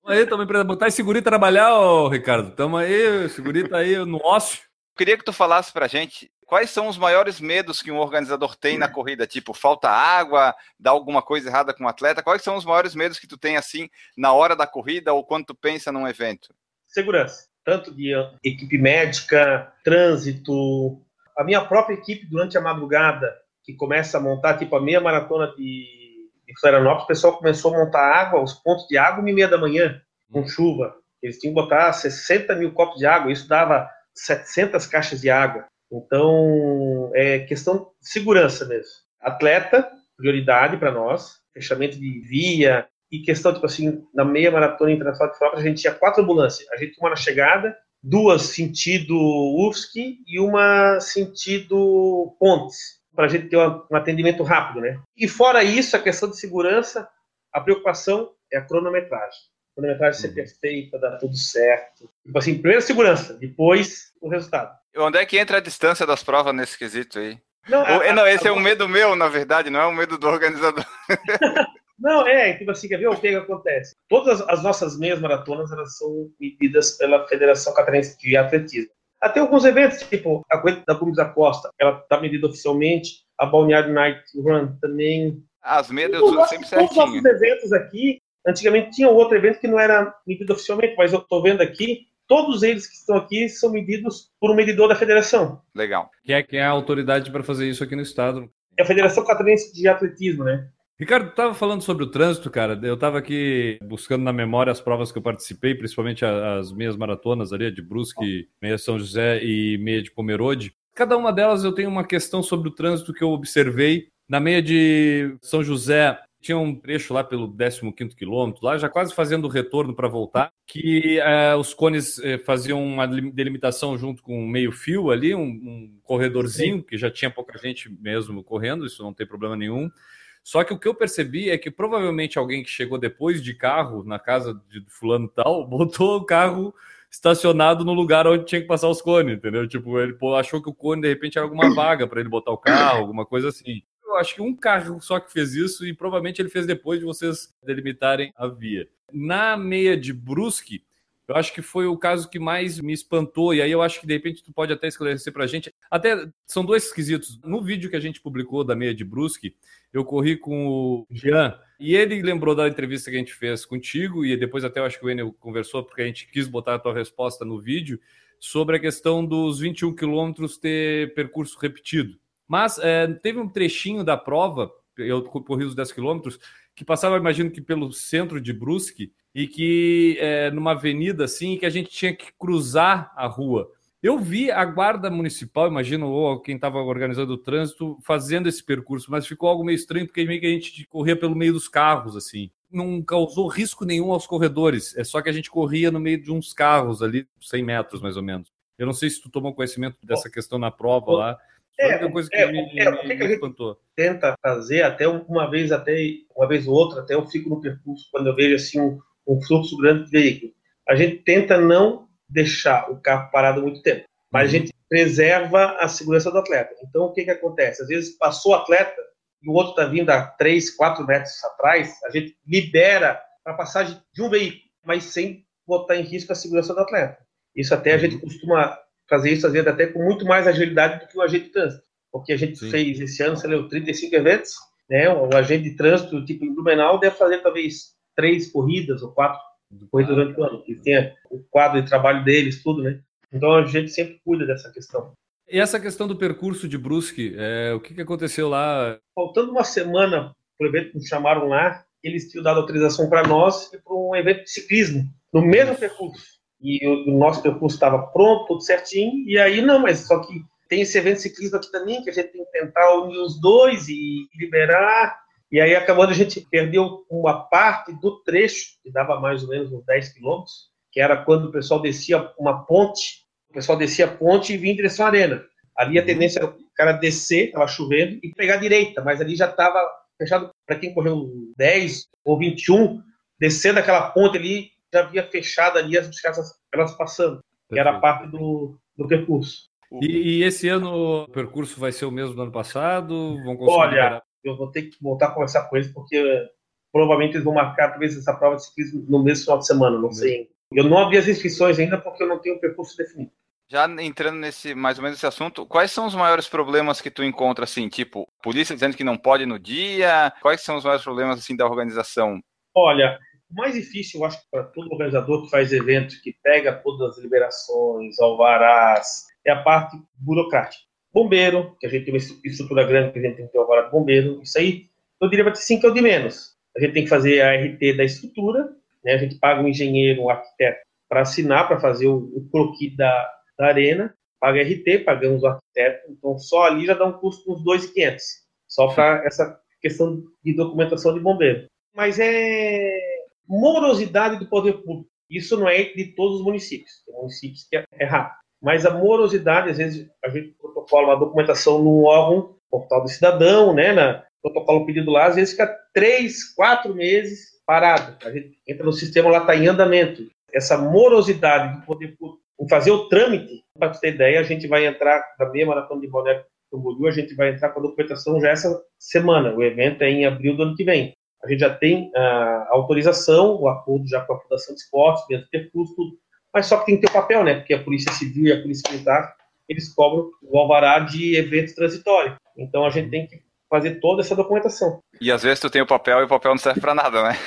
Aí, também para botar esse guri trabalhar, ô, Ricardo. Tamo aí, esse guri tá aí no ócio. Queria que tu falasse pra gente quais são os maiores medos que um organizador tem na corrida, tipo, falta água, dá alguma coisa errada com o atleta. Quais são os maiores medos que tu tem assim na hora da corrida ou quando tu pensa num evento? segurança, tanto de equipe médica, trânsito, a minha própria equipe durante a madrugada, que começa a montar tipo a meia maratona de, de Florianópolis, o pessoal começou a montar água, os pontos de água, uma e meia da manhã, com chuva. Eles tinham que botar 60 mil copos de água, isso dava 700 caixas de água. Então, é questão de segurança mesmo. Atleta, prioridade para nós, fechamento de via, e questão, tipo assim, na meia maratona internacional de Florianópolis, a gente tinha quatro ambulâncias. A gente tinha uma na chegada, duas sentido UFSC e uma sentido Pontes, para a gente ter um atendimento rápido, né? E fora isso, a questão de segurança, a preocupação é a cronometragem. A cronometragem ser perfeita, dar tudo certo. Tipo assim, primeiro segurança, depois o resultado. Onde é que entra a distância das provas nesse quesito aí? Não, Ou- a- não, a- esse é um medo meu, na verdade, não é um medo do organizador. Não, é, tipo assim, quer ver o que, que acontece? Todas as nossas meias maratonas, elas são medidas pela Federação Catarinense de Atletismo. Até alguns eventos, tipo a corrida da Gomes da Costa, ela está medida oficialmente, a Balneário Night Run também. As Todos eu sempre nossos- todos os certinho. nossos eventos aqui, antigamente tinha outro evento que não era medido oficialmente, mas eu estou vendo aqui, todos eles que estão aqui são medidos por um medidor da federação. Legal. Quem é, quem é a autoridade para fazer isso aqui no estado? É a Federação Catarinense de Atletismo, né? Ricardo, tu tava falando sobre o trânsito, cara. Eu tava aqui buscando na memória as provas que eu participei, principalmente as meias maratonas ali, de Brusque, meia São José e meia de Pomerode. Cada uma delas eu tenho uma questão sobre o trânsito que eu observei. Na meia de São José, tinha um trecho lá pelo 15º quilômetro, lá já quase fazendo o retorno para voltar, que eh, os cones eh, faziam uma lim- delimitação junto com um meio fio ali, um, um corredorzinho, que já tinha pouca gente mesmo correndo, isso não tem problema nenhum. Só que o que eu percebi é que provavelmente alguém que chegou depois de carro na casa de fulano tal, botou o carro estacionado no lugar onde tinha que passar os cones, entendeu? Tipo, ele achou que o cone de repente era alguma vaga para ele botar o carro, alguma coisa assim. Eu acho que um carro só que fez isso e provavelmente ele fez depois de vocês delimitarem a via. Na meia de Brusque, eu acho que foi o caso que mais me espantou, e aí eu acho que de repente tu pode até esclarecer pra gente. Até são dois esquisitos. No vídeo que a gente publicou da meia de Brusque, eu corri com o Jean, e ele lembrou da entrevista que a gente fez contigo, e depois até eu acho que o Enel conversou, porque a gente quis botar a tua resposta no vídeo, sobre a questão dos 21 quilômetros ter percurso repetido. Mas é, teve um trechinho da prova, eu corri os 10 quilômetros, que passava, imagino que pelo centro de Brusque, e que é, numa avenida assim, que a gente tinha que cruzar a rua. Eu vi a guarda municipal, imagino, ou quem estava organizando o trânsito, fazendo esse percurso, mas ficou algo meio estranho, porque meio que a gente corria pelo meio dos carros, assim. Não causou risco nenhum aos corredores, é só que a gente corria no meio de uns carros ali, 100 metros mais ou menos. Eu não sei se tu tomou conhecimento dessa questão na prova lá. É, a coisa que é, me, é, me, que me espantou. Tenta fazer até uma vez, até uma vez ou outra, até eu fico no percurso quando eu vejo assim um, um fluxo grande de veículo. A gente tenta não deixar o carro parado muito tempo, mas a uhum. gente preserva a segurança do atleta. Então, o que, que acontece? Às vezes passou o atleta e o outro está vindo a 3, 4 metros atrás, a gente libera a passagem de um veículo, mas sem botar em risco a segurança do atleta. Isso até a gente uhum. costuma fazer isso, às vezes, até com muito mais agilidade do que o agente de trânsito. Porque a gente Sim. fez esse ano, sei lá, 35 eventos, né? O agente de trânsito, tipo em Blumenau, deve fazer talvez três corridas ou quatro corridas durante o ano, que tem o quadro de trabalho deles, tudo, né? Então a gente sempre cuida dessa questão. E essa questão do percurso de Brusque, é, o que, que aconteceu lá? Faltando uma semana para o evento que nos chamaram lá, eles tinham dado autorização para nós e para um evento de ciclismo, no mesmo percurso. E o, o nosso percurso estava pronto, tudo certinho, e aí não, mas só que tem esse evento ciclismo aqui também, que a gente tem que tentar unir os dois e liberar, e aí acabou a gente perdeu uma parte do trecho, que dava mais ou menos uns 10 quilômetros, que era quando o pessoal descia uma ponte, o pessoal descia a ponte e vinha em direção à arena. Ali a uhum. tendência era o cara descer, estava chovendo, e pegar a direita, mas ali já estava fechado para quem correu 10 ou 21, descer daquela ponte ali, já havia fechado ali as bicicletas elas passando, que era parte do, do percurso. E, e, esse ano o percurso vai ser o mesmo do ano passado? Vão conseguir Olha, liberar? eu vou ter que voltar a conversar com eles, porque provavelmente eles vão marcar talvez essa prova de ciclismo no mesmo final de semana, não sei. Eu não abri as inscrições ainda porque eu não tenho o percurso definido. Já entrando nesse mais ou menos esse assunto, quais são os maiores problemas que tu encontra assim, tipo, polícia dizendo que não pode no dia? Quais são os maiores problemas assim da organização? Olha, o mais difícil, eu acho, para todo organizador que faz eventos, que pega todas as liberações, alvarás, é a parte burocrática bombeiro, que a gente tem uma estrutura grande que a gente tem que ter alvará de bombeiro, isso aí, eu diria para que é o de menos. A gente tem que fazer a RT da estrutura, né? a gente paga um engenheiro, um arquiteto para assinar, para fazer o, o croquis da, da arena, paga RT, pagamos o arquiteto, então só ali já dá um custo uns 2.500, só para essa questão de documentação de bombeiro. Mas é morosidade do poder público. Isso não é de todos os municípios. Tem municípios que é. Mas a morosidade, às vezes, a gente protocola a documentação no órgão, portal do cidadão, né, na protocolo pedido lá, às vezes fica três, quatro meses parado. A gente entra no sistema, lá está em andamento. Essa morosidade de poder fazer o trâmite, para você ter ideia, a gente vai entrar na meia maratona de Balneário Camboriú, a gente vai entrar com a documentação já essa semana. O evento é em abril do ano que vem. A gente já tem a autorização, o acordo já com a Fundação de Esportes, dentro do percurso, tudo mas só que tem que ter o papel, né? Porque a Polícia Civil e a Polícia Militar, eles cobram o alvará de evento transitório. Então a gente tem que fazer toda essa documentação. E às vezes tu tem o papel e o papel não serve para nada, né?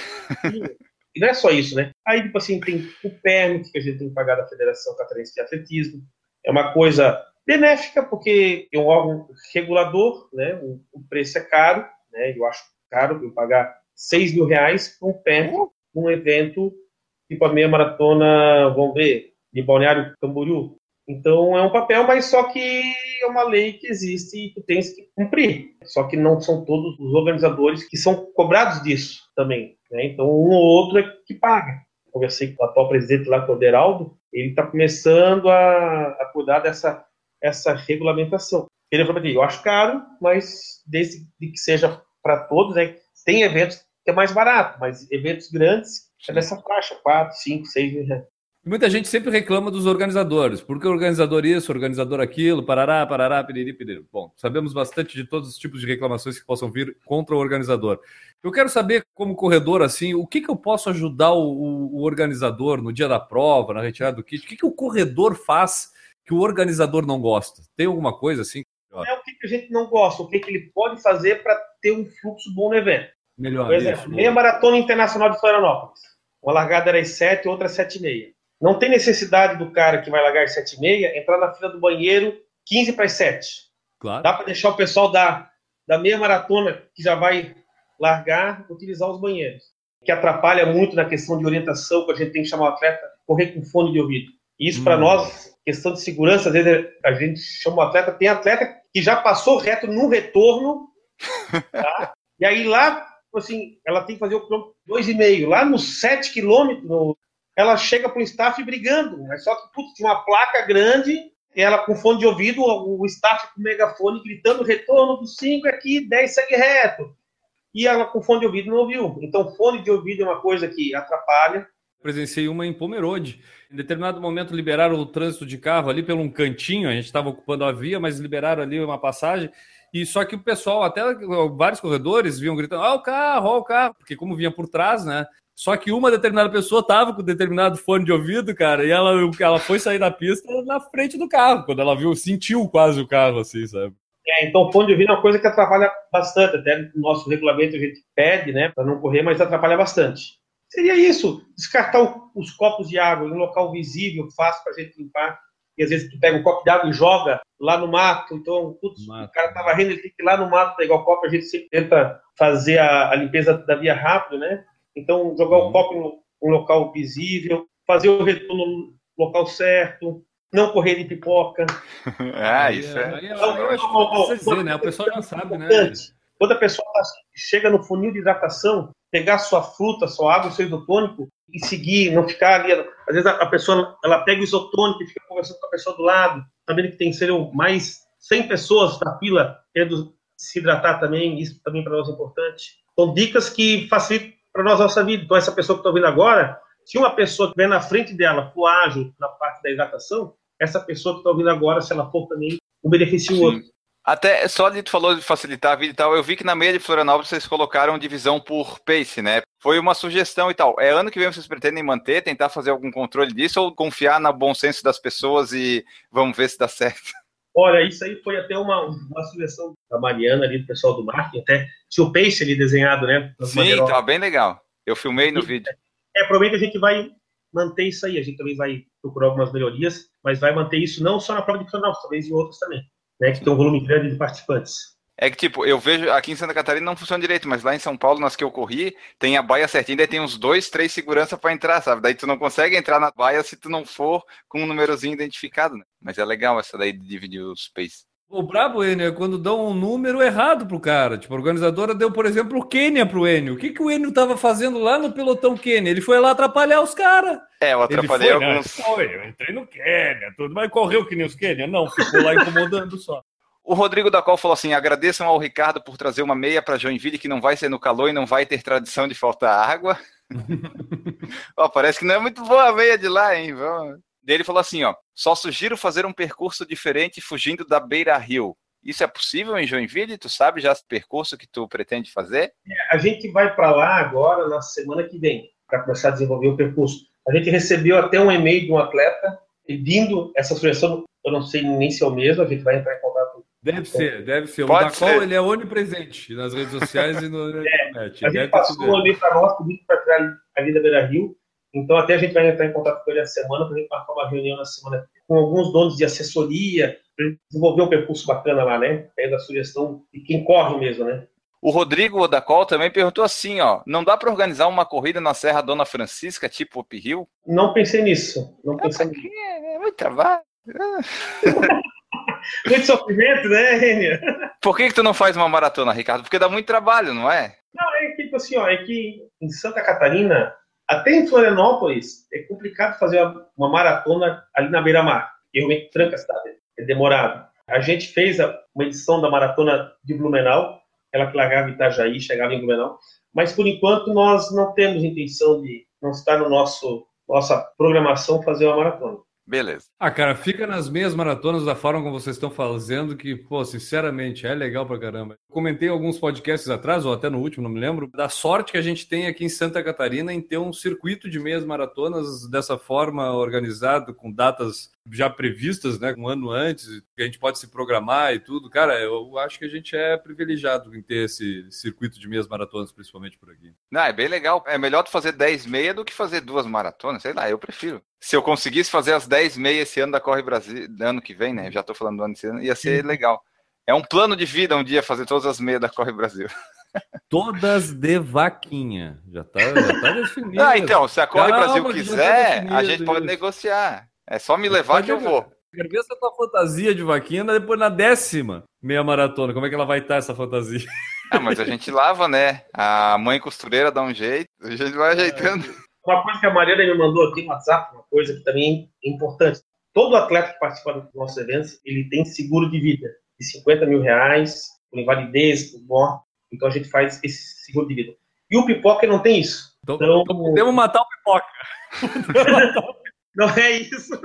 e não é só isso, né? Aí, tipo assim, tem o permit que a gente tem que pagar da Federação Catarinense de Atletismo. É uma coisa benéfica, porque é um órgão regulador, né? O, o preço é caro, né? Eu acho caro eu pagar 6 mil reais por um permit, um evento tipo a meia maratona, vamos ver, de Balneário Camboriú. Então é um papel, mas só que é uma lei que existe e tu tens que cumprir. Só que não são todos os organizadores que são cobrados disso também. Né? Então um ou outro é que paga. Conversei com o atual presidente lá, que é o Deraldo, ele está começando a, a cuidar dessa essa regulamentação. Ele falou para mim, eu acho caro, mas desde que seja para todos, né? Tem eventos é mais barato, mas eventos grandes é nessa faixa, 4, 5, 6 mil reais. Muita gente sempre reclama dos organizadores. Porque o organizador isso, organizador aquilo, parará, parará, piriri, piriri. Bom, sabemos bastante de todos os tipos de reclamações que possam vir contra o organizador. Eu quero saber, como corredor, assim, o que, que eu posso ajudar o, o organizador no dia da prova, na retirada do kit? O que, que o corredor faz que o organizador não gosta? Tem alguma coisa assim? É o que, que a gente não gosta, o que, que ele pode fazer para ter um fluxo bom no evento. Melhor. Por exemplo, isso. meia maratona internacional de Florianópolis. Uma largada era às 7, outra às 7 e meia. Não tem necessidade do cara que vai largar às 7 e meia entrar na fila do banheiro 15 para as 7. Claro. Dá para deixar o pessoal da, da meia maratona que já vai largar utilizar os banheiros. Que atrapalha muito na questão de orientação, que a gente tem que chamar o atleta correr com fone de ouvido. E isso, para Hum. nós, questão de segurança, às vezes a gente chama o atleta, tem atleta que já passou reto no retorno, tá? e aí lá, assim, ela tem que fazer o quilômetro dois e meio. Lá nos sete quilômetros, no- ela chega para o staff brigando. Mas só que, putz, tinha uma placa grande, ela com fone de ouvido, o o staff com megafone gritando retorno dos 5 aqui, 10 segue reto. E ela com fone de ouvido não ouviu. Então, fone de ouvido é uma coisa que atrapalha. Presenciei uma em Pomerode. Em determinado momento liberaram o trânsito de carro ali pelo um cantinho, a gente estava ocupando a via, mas liberaram ali uma passagem. E só que o pessoal, até vários corredores, vinham gritando: ó, o carro, ó, o carro, porque como vinha por trás, né? Só que uma determinada pessoa estava com determinado fone de ouvido, cara, e ela, ela foi sair da pista na frente do carro, quando ela viu, sentiu quase o carro, assim, sabe? É, então, fone de ouvido é uma coisa que atrapalha bastante. Até no nosso regulamento a gente pede, né, para não correr, mas atrapalha bastante. Seria isso: descartar os copos de água em um local visível, fácil para a gente limpar. E às vezes tu pega um copo de água e joga lá no mato. Então, putz, Mato. o cara tá varrendo, ele tem que ir lá no mato pegar o copo. A gente sempre tenta fazer a, a limpeza da via rápido, né? Então, jogar Uhum. o copo em um- local visível, fazer o retorno no local certo, não correr de pipoca. Ah, isso é. Aí, eu acho que não precisa dizer, né? O pessoal já sabe, né? Importante. Quando a pessoa tá- chega no funil de hidratação, pegar sua fruta, sua água, seu isotônico e seguir, não ficar ali. Às vezes a, pessoa ela pega o isotônico e fica conversando com a pessoa do lado, sabendo que tem seriam mais 100 pessoas na fila querendo se hidratar também, isso também para nós é importante. São dicas que facilitam para nós a nossa vida. Então, essa pessoa que está ouvindo agora, se uma pessoa que vem na frente dela for ágil na parte da hidratação, essa pessoa que está ouvindo agora, se ela for também, um beneficia o outro. Até só de tu falou de facilitar a vida e tal, eu vi que na meia de Florianópolis vocês colocaram divisão por pace, né? Foi uma sugestão e tal. É ano que vem vocês pretendem manter, tentar fazer algum controle disso ou confiar no bom senso das pessoas e vamos ver se dá certo? Olha, isso aí foi até uma, uma sugestão da Mariana ali, do pessoal do marketing, até tinha o Pace ali desenhado, né? Sim, tá bem legal. Eu filmei no vídeo. É, provavelmente a gente vai manter isso aí, a gente também vai procurar algumas melhorias, mas vai manter isso não só na prova de Florianópolis, talvez em outras também, né? Que tem um volume grande de participantes. É que, tipo, eu vejo aqui em Santa Catarina não funciona direito, mas lá em São Paulo, nas que eu corri, tem a baia certinha, daí tem uns dois, três segurança para entrar, sabe? Daí tu não consegue entrar na baia se tu não for com um númerozinho identificado, né? Mas é legal essa daí de dividir os pace. O brabo, Enio, é quando dão um número errado pro cara. Tipo, a organizadora deu, por exemplo, o Quênia pro Enio. O que, que o Enio tava fazendo lá no pelotão Quênia? Ele foi lá atrapalhar os caras. É, eu Ele atrapalhei foi, alguns. Foi, eu entrei no Quênia, tudo. Mas correu que nem os Quênia? Não, ficou lá incomodando só. O Rodrigo da Col falou assim: agradeçam ao Ricardo por trazer uma meia para Joinville que não vai ser no calor e não vai ter tradição de faltar água. ó, parece que não é muito boa a meia de lá, hein? Vamos. Ele falou assim: ó, só sugiro fazer um percurso diferente fugindo da Beira Rio. Isso é possível em Joinville? Tu sabe já o percurso que tu pretende fazer? A gente vai para lá agora, na semana que vem, para começar a desenvolver o percurso. A gente recebeu até um e-mail de um atleta pedindo essa sugestão, eu não sei nem se é o mesmo, a gente vai entrar em contato. Deve ser, deve ser. Pode o Dacol, ser. ele é onipresente nas redes sociais e no, na internet. A gente passou um e-mail para nós pedindo para criar ali da Beira Rio, então até a gente vai entrar em contato com ele essa semana para a gente marcar uma reunião na semana com alguns donos de assessoria, para desenvolver um percurso bacana lá, né? É da sugestão de quem corre mesmo, né? O Rodrigo da Col também perguntou assim: ó, não dá para organizar uma corrida na Serra Dona Francisca, tipo Up Hill? Não pensei nisso, não pensei nisso. É muito trabalho. Muito sofrimento, né, Rênia? Por que, que tu não faz uma maratona, Ricardo? Porque dá muito trabalho, não é? Não, é tipo assim, ó, é que em Santa Catarina, até em Florianópolis, é complicado fazer uma, maratona ali na beira-mar. E realmente tranca a cidade, é demorado. A gente fez a- uma edição da maratona de Blumenau, ela que largava em Itajaí, chegava em Blumenau, mas por enquanto nós não temos intenção de, não está no nosso nossa programação fazer uma maratona. Beleza. Ah, cara, fica nas meias maratonas da forma como vocês estão fazendo, que, pô, sinceramente, é legal pra caramba. Comentei alguns podcasts atrás, ou até no último, não me lembro, da sorte que a gente tem aqui em Santa Catarina em ter um circuito de meias maratonas dessa forma organizado, com datas já previstas, né, um ano antes, que a gente pode se programar e tudo. Cara, eu acho que a gente é privilegiado em ter esse circuito de meias maratonas, principalmente por aqui. Não, é bem legal. É melhor tu fazer 10 meia do que fazer duas maratonas. Sei lá, eu prefiro. Se eu conseguisse fazer as 10 meia esse ano da Corre Brasil, ano que vem, né? Já tô falando do ano esse ano, ia ser legal. É um plano de vida um dia fazer todas as meias da Corre Brasil. Todas de vaquinha. Já tá, já tá definido. Ah, então, se a Corre Calma, Brasil tá quiser, a definido gente pode isso. negociar. É só me levar que eu vou. Quero ver essa tua fantasia de vaquinha depois na décima meia maratona. Como é que ela vai estar, essa fantasia? Ah, mas a gente lava, né? A mãe costureira dá um jeito, a gente vai ajeitando. Uma coisa que a Mariana me mandou aqui no WhatsApp, uma coisa que também é importante. Todo atleta que participa dos nossos eventos, ele tem seguro de vida de 50 mil reais, por invalidez, por morte. Então a gente faz esse seguro de vida. E o pipoca não tem isso. Então, Então- então podemos matar o pipoca. Não é isso.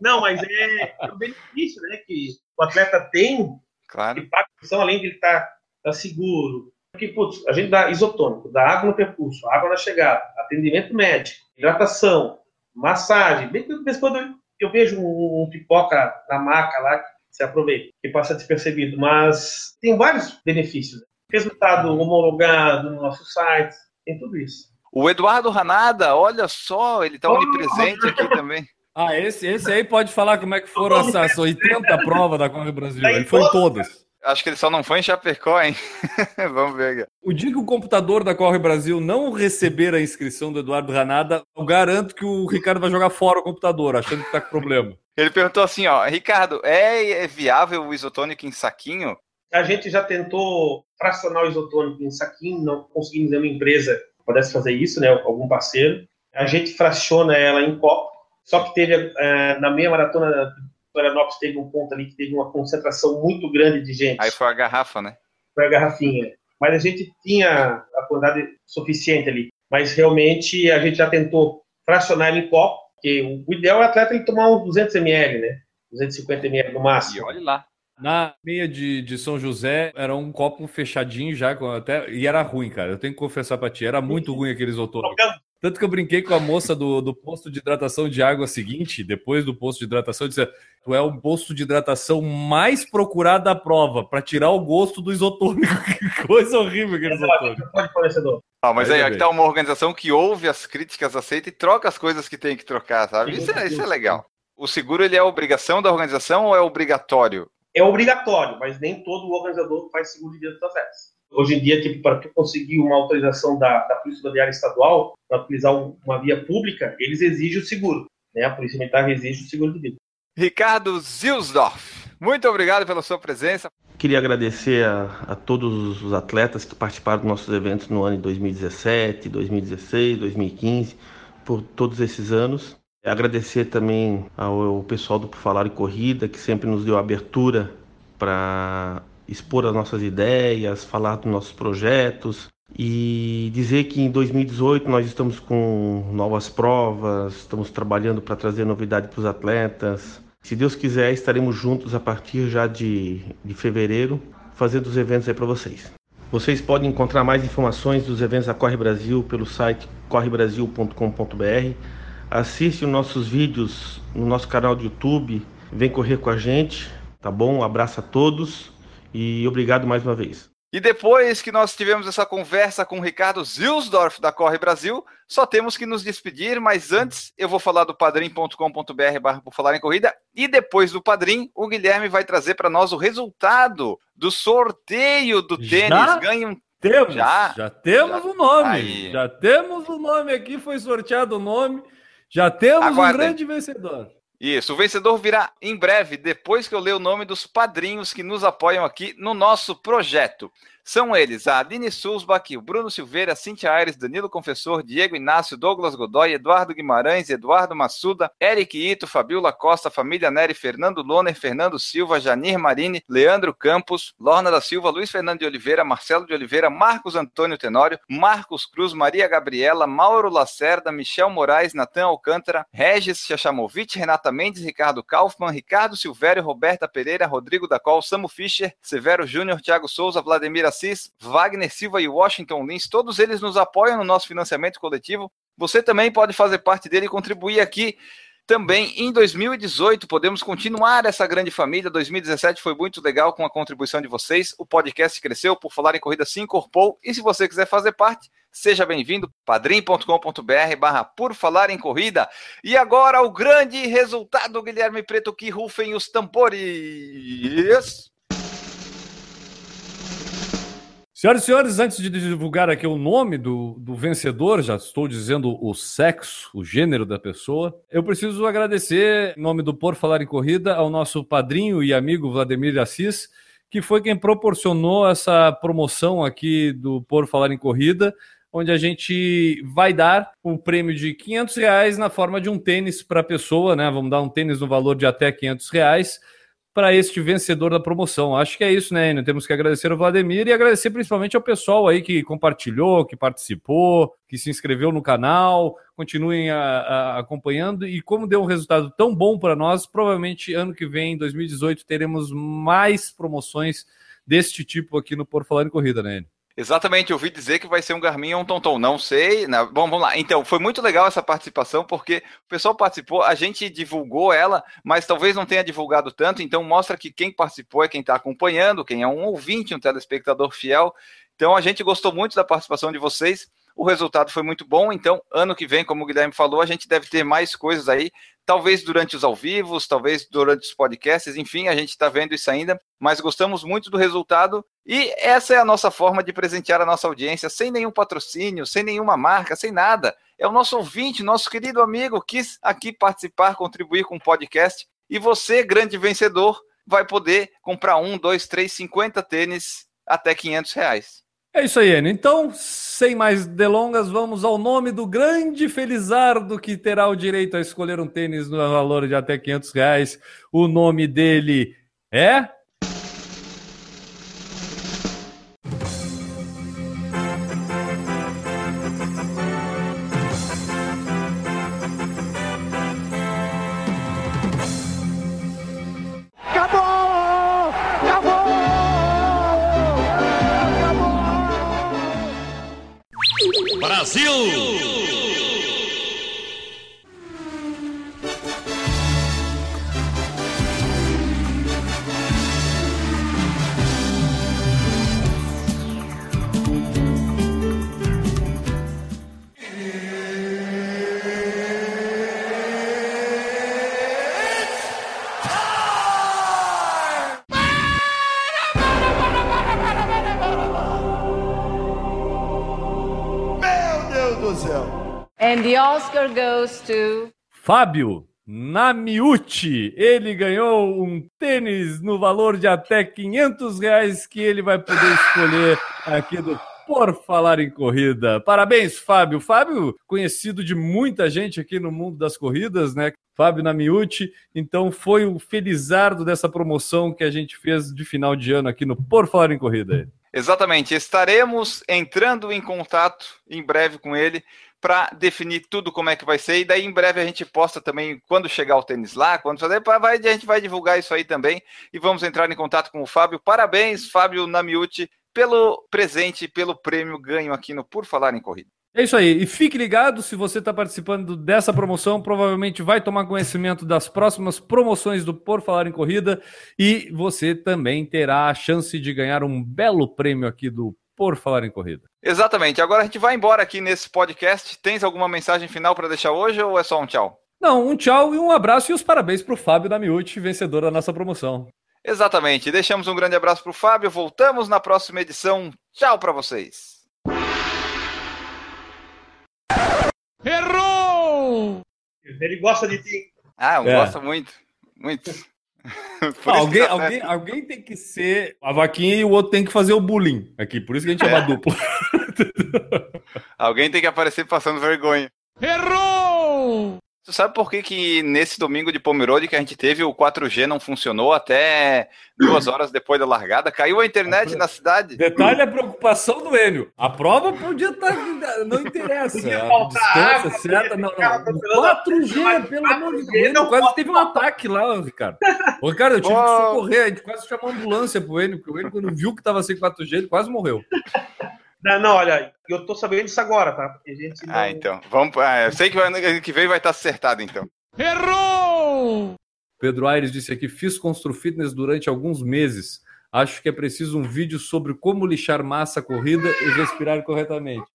Não, mas é, é um benefício né, que o atleta tem Claro. e paga a além de ele estar tá seguro. Porque, putz, a gente dá isotônico, dá água no percurso, água na chegada, atendimento médico, hidratação, massagem. Bem que vez quando eu, eu vejo um, um pipoca na maca lá, que se aproveita, que passa despercebido, mas tem vários benefícios. né? Resultado homologado no nosso site, tem tudo isso. O Eduardo Ranada, olha só, ele tá Oh, onipresente aqui também. Ah, esse, esse aí pode falar como é que foram essas 80 provas da Corre Brasil. Tá Ele foi em todas. Acho que ele só não foi em Chapecó, hein? Vamos ver aqui. O dia que o computador da Corre Brasil não receber a inscrição do Eduardo Ranada, eu garanto que o Ricardo vai jogar fora o computador, achando que tá com problema. Ele perguntou assim, ó, Ricardo, é, é viável o isotônico em saquinho? A gente já tentou fracionar o isotônico em saquinho, não conseguimos nenhuma empresa que pudesse fazer isso, né? Algum parceiro. A gente fraciona ela em copo, só que teve, eh, na meia maratona Florianópolis, teve um ponto ali que teve uma concentração muito grande de gente. Aí foi a garrafa, né? Foi a garrafinha. Mas a gente tinha a quantidade suficiente ali. Mas realmente a gente já tentou fracionar ele em copo, porque o ideal é o atleta ele tomar uns 200 ml, né? 250 ml no E máximo. olha lá. Na meia de, de São José, era um copo fechadinho já, com até, e era ruim, cara. Eu tenho que confessar pra ti, era muito ruim aquele isotônico. Tanto que eu brinquei com a moça do, do posto de hidratação de água seguinte, depois do posto de hidratação, eu disse: Tu é o posto de hidratação mais procurado da prova, pra tirar o gosto do isotônico. Que coisa horrível aquele isotônico. Ó, mas Aí aí, aqui tá uma organização que ouve as críticas, aceita e troca as coisas que tem que trocar, sabe? Isso é, isso é legal. O seguro, ele é obrigação da organização ou é obrigatório? é obrigatório, mas nem todo organizador faz seguro de dos atletas. Hoje em dia, tipo, para tu conseguir uma autorização da, da Polícia Rodoviária Estadual para utilizar um- uma via pública, eles exigem o seguro. Né? A Polícia Militar exige o seguro de vida. Ricardo Zilsdorf, muito obrigado pela sua presença. Queria agradecer a, a todos os atletas que participaram dos nossos eventos no ano de 2017, 2016, 2015, por todos esses anos. Agradecer também ao, ao pessoal do Por Falar em Corrida, que sempre nos deu abertura para expor as nossas ideias, falar dos nossos projetos e dizer que em 2018 nós estamos com novas provas, estamos trabalhando para trazer novidade para os atletas. Se Deus quiser, estaremos juntos a partir já de, de fevereiro, fazendo os eventos aí para vocês. Vocês podem encontrar mais informações dos eventos da Corre Brasil pelo site correbrasil.com.br. Assiste os nossos vídeos no nosso canal do YouTube. Vem correr com a gente, tá bom? Um abraço a todos e obrigado mais uma vez. E depois que nós tivemos essa conversa com o Ricardo Zilsdorf da Corre Brasil, só temos que nos despedir, mas antes eu vou falar do padrim.com.br barra por falar em corrida e depois do Padrim, o Guilherme vai trazer para nós o resultado do sorteio do Já? tênis. Ganha um Temos, Já? já, temos Já. o nome. Aí. Já temos o nome aqui, foi sorteado o nome. Já temos Aguardem. um grande vencedor. Isso, o vencedor virá em breve, depois que eu ler o nome dos padrinhos que nos apoiam aqui no nosso projeto. São eles a Aline Sulzbach, o Bruno Silveira, Cintia Aires, Danilo Confessor, Diego Inácio, Douglas Godoy, Eduardo Guimarães, Eduardo Massuda, Eric Ito, Fabiola Costa, Família Neri, Fernando Loner, Fernando Silva, Janir Marini, Leandro Campos, Lorna da Silva, Luiz Fernando de Oliveira, Marcelo de Oliveira, Marcos Antônio Tenório, Marcos Cruz, Maria Gabriela, Mauro Lacerda, Michel Moraes, Natan Alcântara, Regis Chachamovic, Renata Mendes, Ricardo Kaufmann, Ricardo Silvério, Roberta Pereira, Rodrigo da Col, Samu Fischer, Severo Júnior, Thiago Souza, Vladimir Assis, Wagner Silva e Washington Lins, todos eles nos apoiam no nosso financiamento coletivo. Você também pode fazer parte dele e contribuir aqui também em 2018. Podemos continuar essa grande família. 2017 foi muito legal com a contribuição de vocês. O podcast cresceu, por falar em corrida se incorporou. E se você quiser fazer parte, seja bem-vindo, padrim.com.br barra por falar em corrida. E agora o grande resultado, Guilherme Preto, que rufem os tambores. Senhoras e senhores, antes de divulgar aqui o nome do, do vencedor, já estou dizendo o sexo, o gênero da pessoa, eu preciso agradecer, em nome do Por Falar em Corrida, ao nosso padrinho e amigo Vladimir Assis, que foi quem proporcionou essa promoção aqui do Por Falar em Corrida, onde a gente vai dar um prêmio de 500 reais na forma de um tênis para a pessoa, né? Vamos dar um tênis no valor de até 500 reais para este vencedor da promoção. Acho que é isso, né, Enio? Temos que agradecer ao Vladimir e agradecer principalmente ao pessoal aí que compartilhou, que participou, que se inscreveu no canal, continuem a, a, acompanhando. E como deu um resultado tão bom para nós, provavelmente ano que vem, 2018, teremos mais promoções deste tipo aqui no Por Falar em Corrida, né, Enio? Exatamente, eu ouvi dizer que vai ser um Garmin ou um Tonton, não sei. Né? Bom, vamos lá. Então, foi muito legal essa participação, porque o pessoal participou, a gente divulgou ela, mas talvez não tenha divulgado tanto, então mostra que quem participou é quem está acompanhando, quem é um ouvinte, um telespectador fiel. Então, a gente gostou muito da participação de vocês. O resultado foi muito bom, então ano que vem, como o Guilherme falou, a gente deve ter mais coisas aí, talvez durante os ao vivos, talvez durante os podcasts, enfim, a gente está vendo isso ainda, mas gostamos muito do resultado e essa é a nossa forma de presentear a nossa audiência, sem nenhum patrocínio, sem nenhuma marca, sem nada. É o nosso ouvinte, nosso querido amigo, quis aqui participar, contribuir com o podcast e você, grande vencedor, vai poder comprar um, dois, três, cinquenta tênis até 500 reais. É isso aí, Enio. Então, sem mais delongas, vamos ao nome do grande Felizardo que terá o direito a escolher um tênis no valor de até 500 reais. O nome dele é And the Oscar goes to Fábio Namiuti. Ele ganhou um tênis no valor de até 500 reais que ele vai poder escolher aqui do Por Falar em Corrida. Parabéns, Fábio. Fábio, conhecido de muita gente aqui no mundo das corridas, né? Fábio Namiuti. Então, foi o felizardo dessa promoção que a gente fez de final de ano aqui no Por Falar em Corrida. Exatamente. Estaremos entrando em contato em breve com ele para definir tudo como é que vai ser. E daí em breve a gente posta também quando chegar o tênis lá, quando fazer, a gente vai divulgar isso aí também e vamos entrar em contato com o Fábio. Parabéns, Fábio Namiuti, pelo presente, pelo prêmio ganho aqui no Por Falar em Corrida. É isso aí. E fique ligado, se você está participando dessa promoção, provavelmente vai tomar conhecimento das próximas promoções do Por Falar em Corrida e você também terá a chance de ganhar um belo prêmio aqui do Por Falar em Corrida. Exatamente. Agora a gente vai embora aqui nesse podcast. Tens alguma mensagem final para deixar hoje ou é só um tchau? Não, um tchau e um abraço e os parabéns para o Fábio da Miúti, vencedor da nossa promoção. Exatamente. Deixamos um grande abraço para o Fábio. Voltamos na próxima edição. Tchau para vocês. Errou! Ele gosta de ti. Ah, eu é. gosto muito. Muito. Alguém, que tá alguém, alguém tem que ser a vaquinha e o outro tem que fazer o bullying aqui. Por isso que a gente chama É. dupla. Alguém tem que aparecer passando vergonha. Errou! Tu sabe por que, que nesse domingo de Pomerode que a gente teve o 4G não funcionou até duas horas depois da largada? Caiu a internet na cidade. Detalhe a preocupação do Enio. A prova podia estar. Não interessa. A distância água, certa. Não, não. O atropelando 4G, pelo amor de 4G Deus. Quase teve um ataque lá, Ricardo. Ô, Ricardo, eu tive que socorrer. A gente quase chamou a ambulância pro Enio, porque o Enio, quando viu que tava sem 4G, ele quase morreu. Não, não, olha, eu tô sabendo disso agora, tá? Porque a gente não... Ah, então. Vamos, ah, eu sei que ano que vem vai estar acertado, então. Errou! Pedro Aires disse aqui: fiz Constru Fitness durante alguns meses. Acho que é preciso um vídeo sobre como lixar massa corrida e respirar corretamente.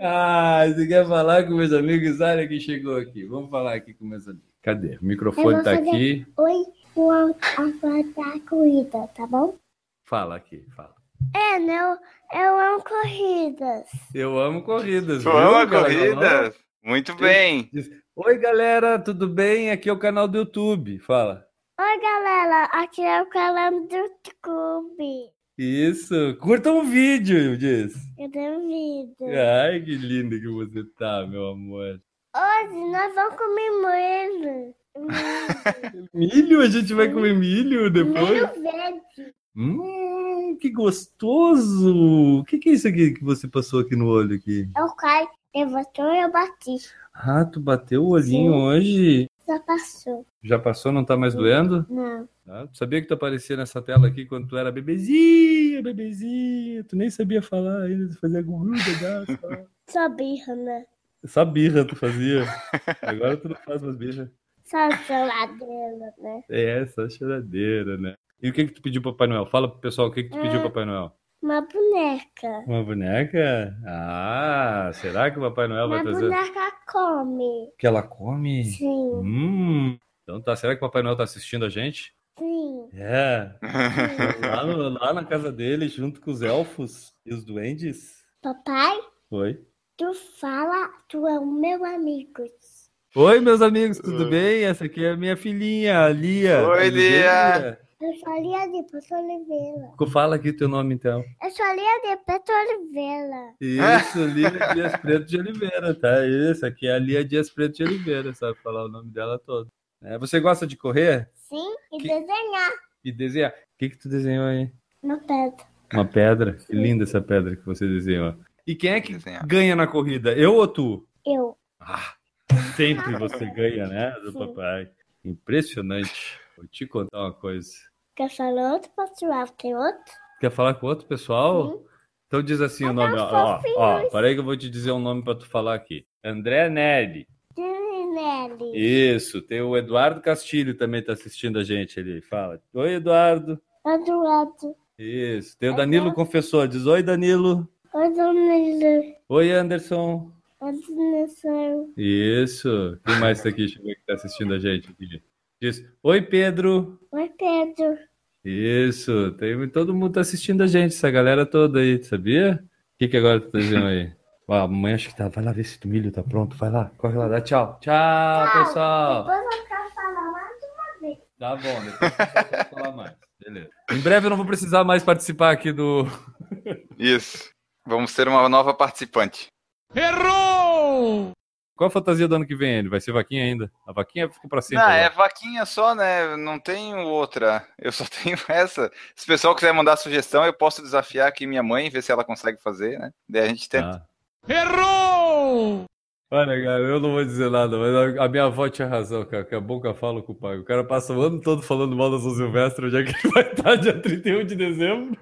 Ah, você quer falar com meus amigos? Olha quem chegou aqui. Vamos falar aqui com meus amigos. Cadê? O microfone tá aqui. Oi, o a da corrida, tá bom? Fala aqui, fala. É, não, eu amo corridas. Eu amo corridas. Tu ama galera? corrida? Muito bem. Oi, galera, tudo bem? Aqui é o canal do YouTube. Fala. Oi, galera, aqui é o canal do YouTube. Isso. Curta um vídeo, diz. Eu tenho vídeo. Ai, que linda que você tá, meu amor. Hoje nós vamos comer molho. Milho? A gente vai comer milho depois? Milho verde. Hum, que gostoso! O que, que é isso aqui que você passou aqui no olho aqui? Eu caí, levantou e eu bati. Ah, tu bateu o olhinho Sim. hoje? Já passou. Já passou, não tá mais doendo? Não. Ah, tu sabia que tu aparecia nessa tela aqui quando tu era bebezinha, bebezinha? Tu nem sabia falar ainda, tu fazia gugu, gato. Só birra, né? Só birra tu fazia. Agora tu não faz mais birra. Só geladeira, né? É, só choradeira, né? E o que que tu pediu pro Papai Noel? Fala pro pessoal o que que tu pediu pro Papai Noel. Uma boneca. Uma boneca? Ah, será que o Papai Noel vai Uma trazer? boneca come. Que ela come? Sim, Hum. Então tá, será que o Papai Noel tá assistindo a gente? sim. É. Lá, no- lá na casa dele, junto com os elfos e os duendes. Papai, Oi. tu fala, tu é o meu amigo. Oi, meus amigos, tudo bem? Essa aqui é a minha filhinha, a Lia. Oi, Tudo bem, Lia. Eu sou a Lia de Preto Oliveira. Fala aqui teu nome, então. Eu sou a Lia de Preto Oliveira. Isso, Lia Dias Preto de Oliveira, tá? Isso, aqui é a Lia Dias Preto de Oliveira, sabe falar o nome dela todo. É, você gosta de correr Sim, e Que- desenhar e desenhar? O que que tu desenhou aí? no pedra. Uma pedra? Que linda essa pedra que você desenhou. E quem é que Desenhar. ganha na corrida? Eu ou tu? Eu. Ah, sempre você ganha, né, do Sim. papai. Impressionante. Vou te contar uma coisa. Quer falar outro pessoal? Tem outro? Quer falar com outro pessoal? Sim. Então diz assim o Mas nome. Ó, ó, peraí que eu vou te dizer um nome pra tu falar aqui. André Neri. Nelly. Isso, tem o Eduardo Castilho também tá assistindo a gente ali. Fala. Oi, Eduardo. Eduardo. Isso. Tem o Danilo Confessor. Diz oi, Danilo. Oi, Danilo. Oi, Anderson. Anderson. Isso. Quem mais tá aqui? Que tá assistindo a gente aqui. Diz oi, Pedro. Oi, Pedro. Isso. Tem, todo mundo tá assistindo a gente, essa galera toda aí, sabia? O que que agora tu tá dizendo aí? Ó, a mamãe acho que tá. Vai lá ver se o milho tá pronto. Vai lá. Corre lá. Dá tchau. Tchau, pessoal. Depois eu quero falar mais uma vez. Tá bom, depois eu posso falar mais. Beleza. Em breve eu não vou precisar mais participar aqui do. Isso. Vamos ter uma nova participante. Errou! Qual a fantasia do ano que vem? Ele vai ser vaquinha ainda? A vaquinha fica pra sempre. Não, agora. é vaquinha só, né? Não tenho outra. Eu só tenho essa. Se o pessoal quiser mandar sugestão, eu posso desafiar aqui minha mãe, ver se ela consegue fazer, né? Daí a gente tenta. Ah. Errou! Olha, cara, eu não vou dizer nada, mas a- minha avó tinha razão, cara, que a boca fala com o pai. O cara passa o ano todo falando mal da São Silvestre, onde é que ele vai estar dia 31 de dezembro?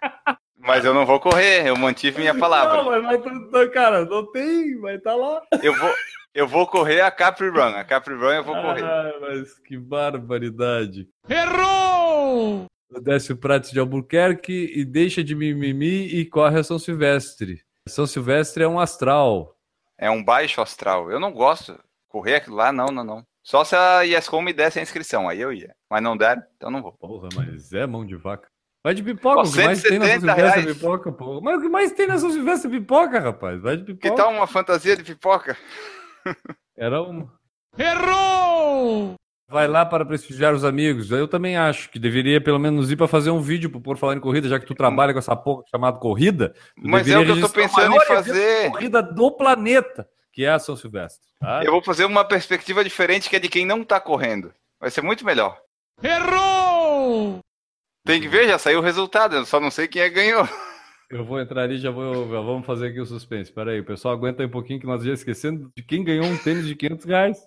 Mas eu não vou correr, eu mantive minha palavra. Não, mas vai, tá- cara, não tem, vai estar lá. Eu vou, eu vou correr a Capri Run. A Capri Run eu vou correr. Ah, mas que barbaridade. Errou! Desce o Prato de Albuquerque e deixa de mimimi e corre a São Silvestre. São Silvestre é um astral. É um baixo astral. Eu não gosto. Correr aquilo lá, não, não, não. Só se a ESCOM me desse a inscrição, aí eu ia. Mas não deram, então não vou. Porra, mas é mão de vaca. Vai de pipoca, Pô, o que mais tem na São 170 Silvestre é reais. pipoca, pô. Mas o que mais tem na São Silvestre é pipoca, rapaz. Vai de Que pipoca. tal uma fantasia de pipoca? Era um. Errou! Vai lá para prestigiar os amigos. Eu também acho que deveria pelo menos ir para fazer um vídeo pro Por Falar em Corrida, já que tu trabalha com essa porra chamada corrida. Mas é o que eu tô o pensando em fazer. corrida do planeta, que é a São Silvestre. tá? Eu vou fazer uma perspectiva diferente que é de quem não tá correndo. Vai ser muito melhor. Errou! Tem que ver, já saiu o resultado, eu só não sei quem é que ganhou. Eu vou entrar ali e já, vou, já vamos fazer aqui o suspense. Pera aí, o pessoal aguenta aí um pouquinho que nós já esquecendo de quem ganhou um tênis de 500 reais.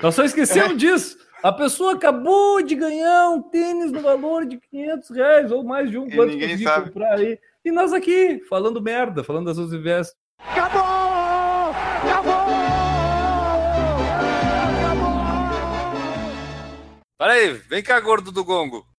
Nós só esquecemos disso. A pessoa acabou de ganhar um tênis no valor de 500 reais ou mais de um. E quanto ninguém conseguir sabe. comprar aí. E nós aqui, falando merda, falando das suas investes. Para aí, vem cá, gordo do gongo.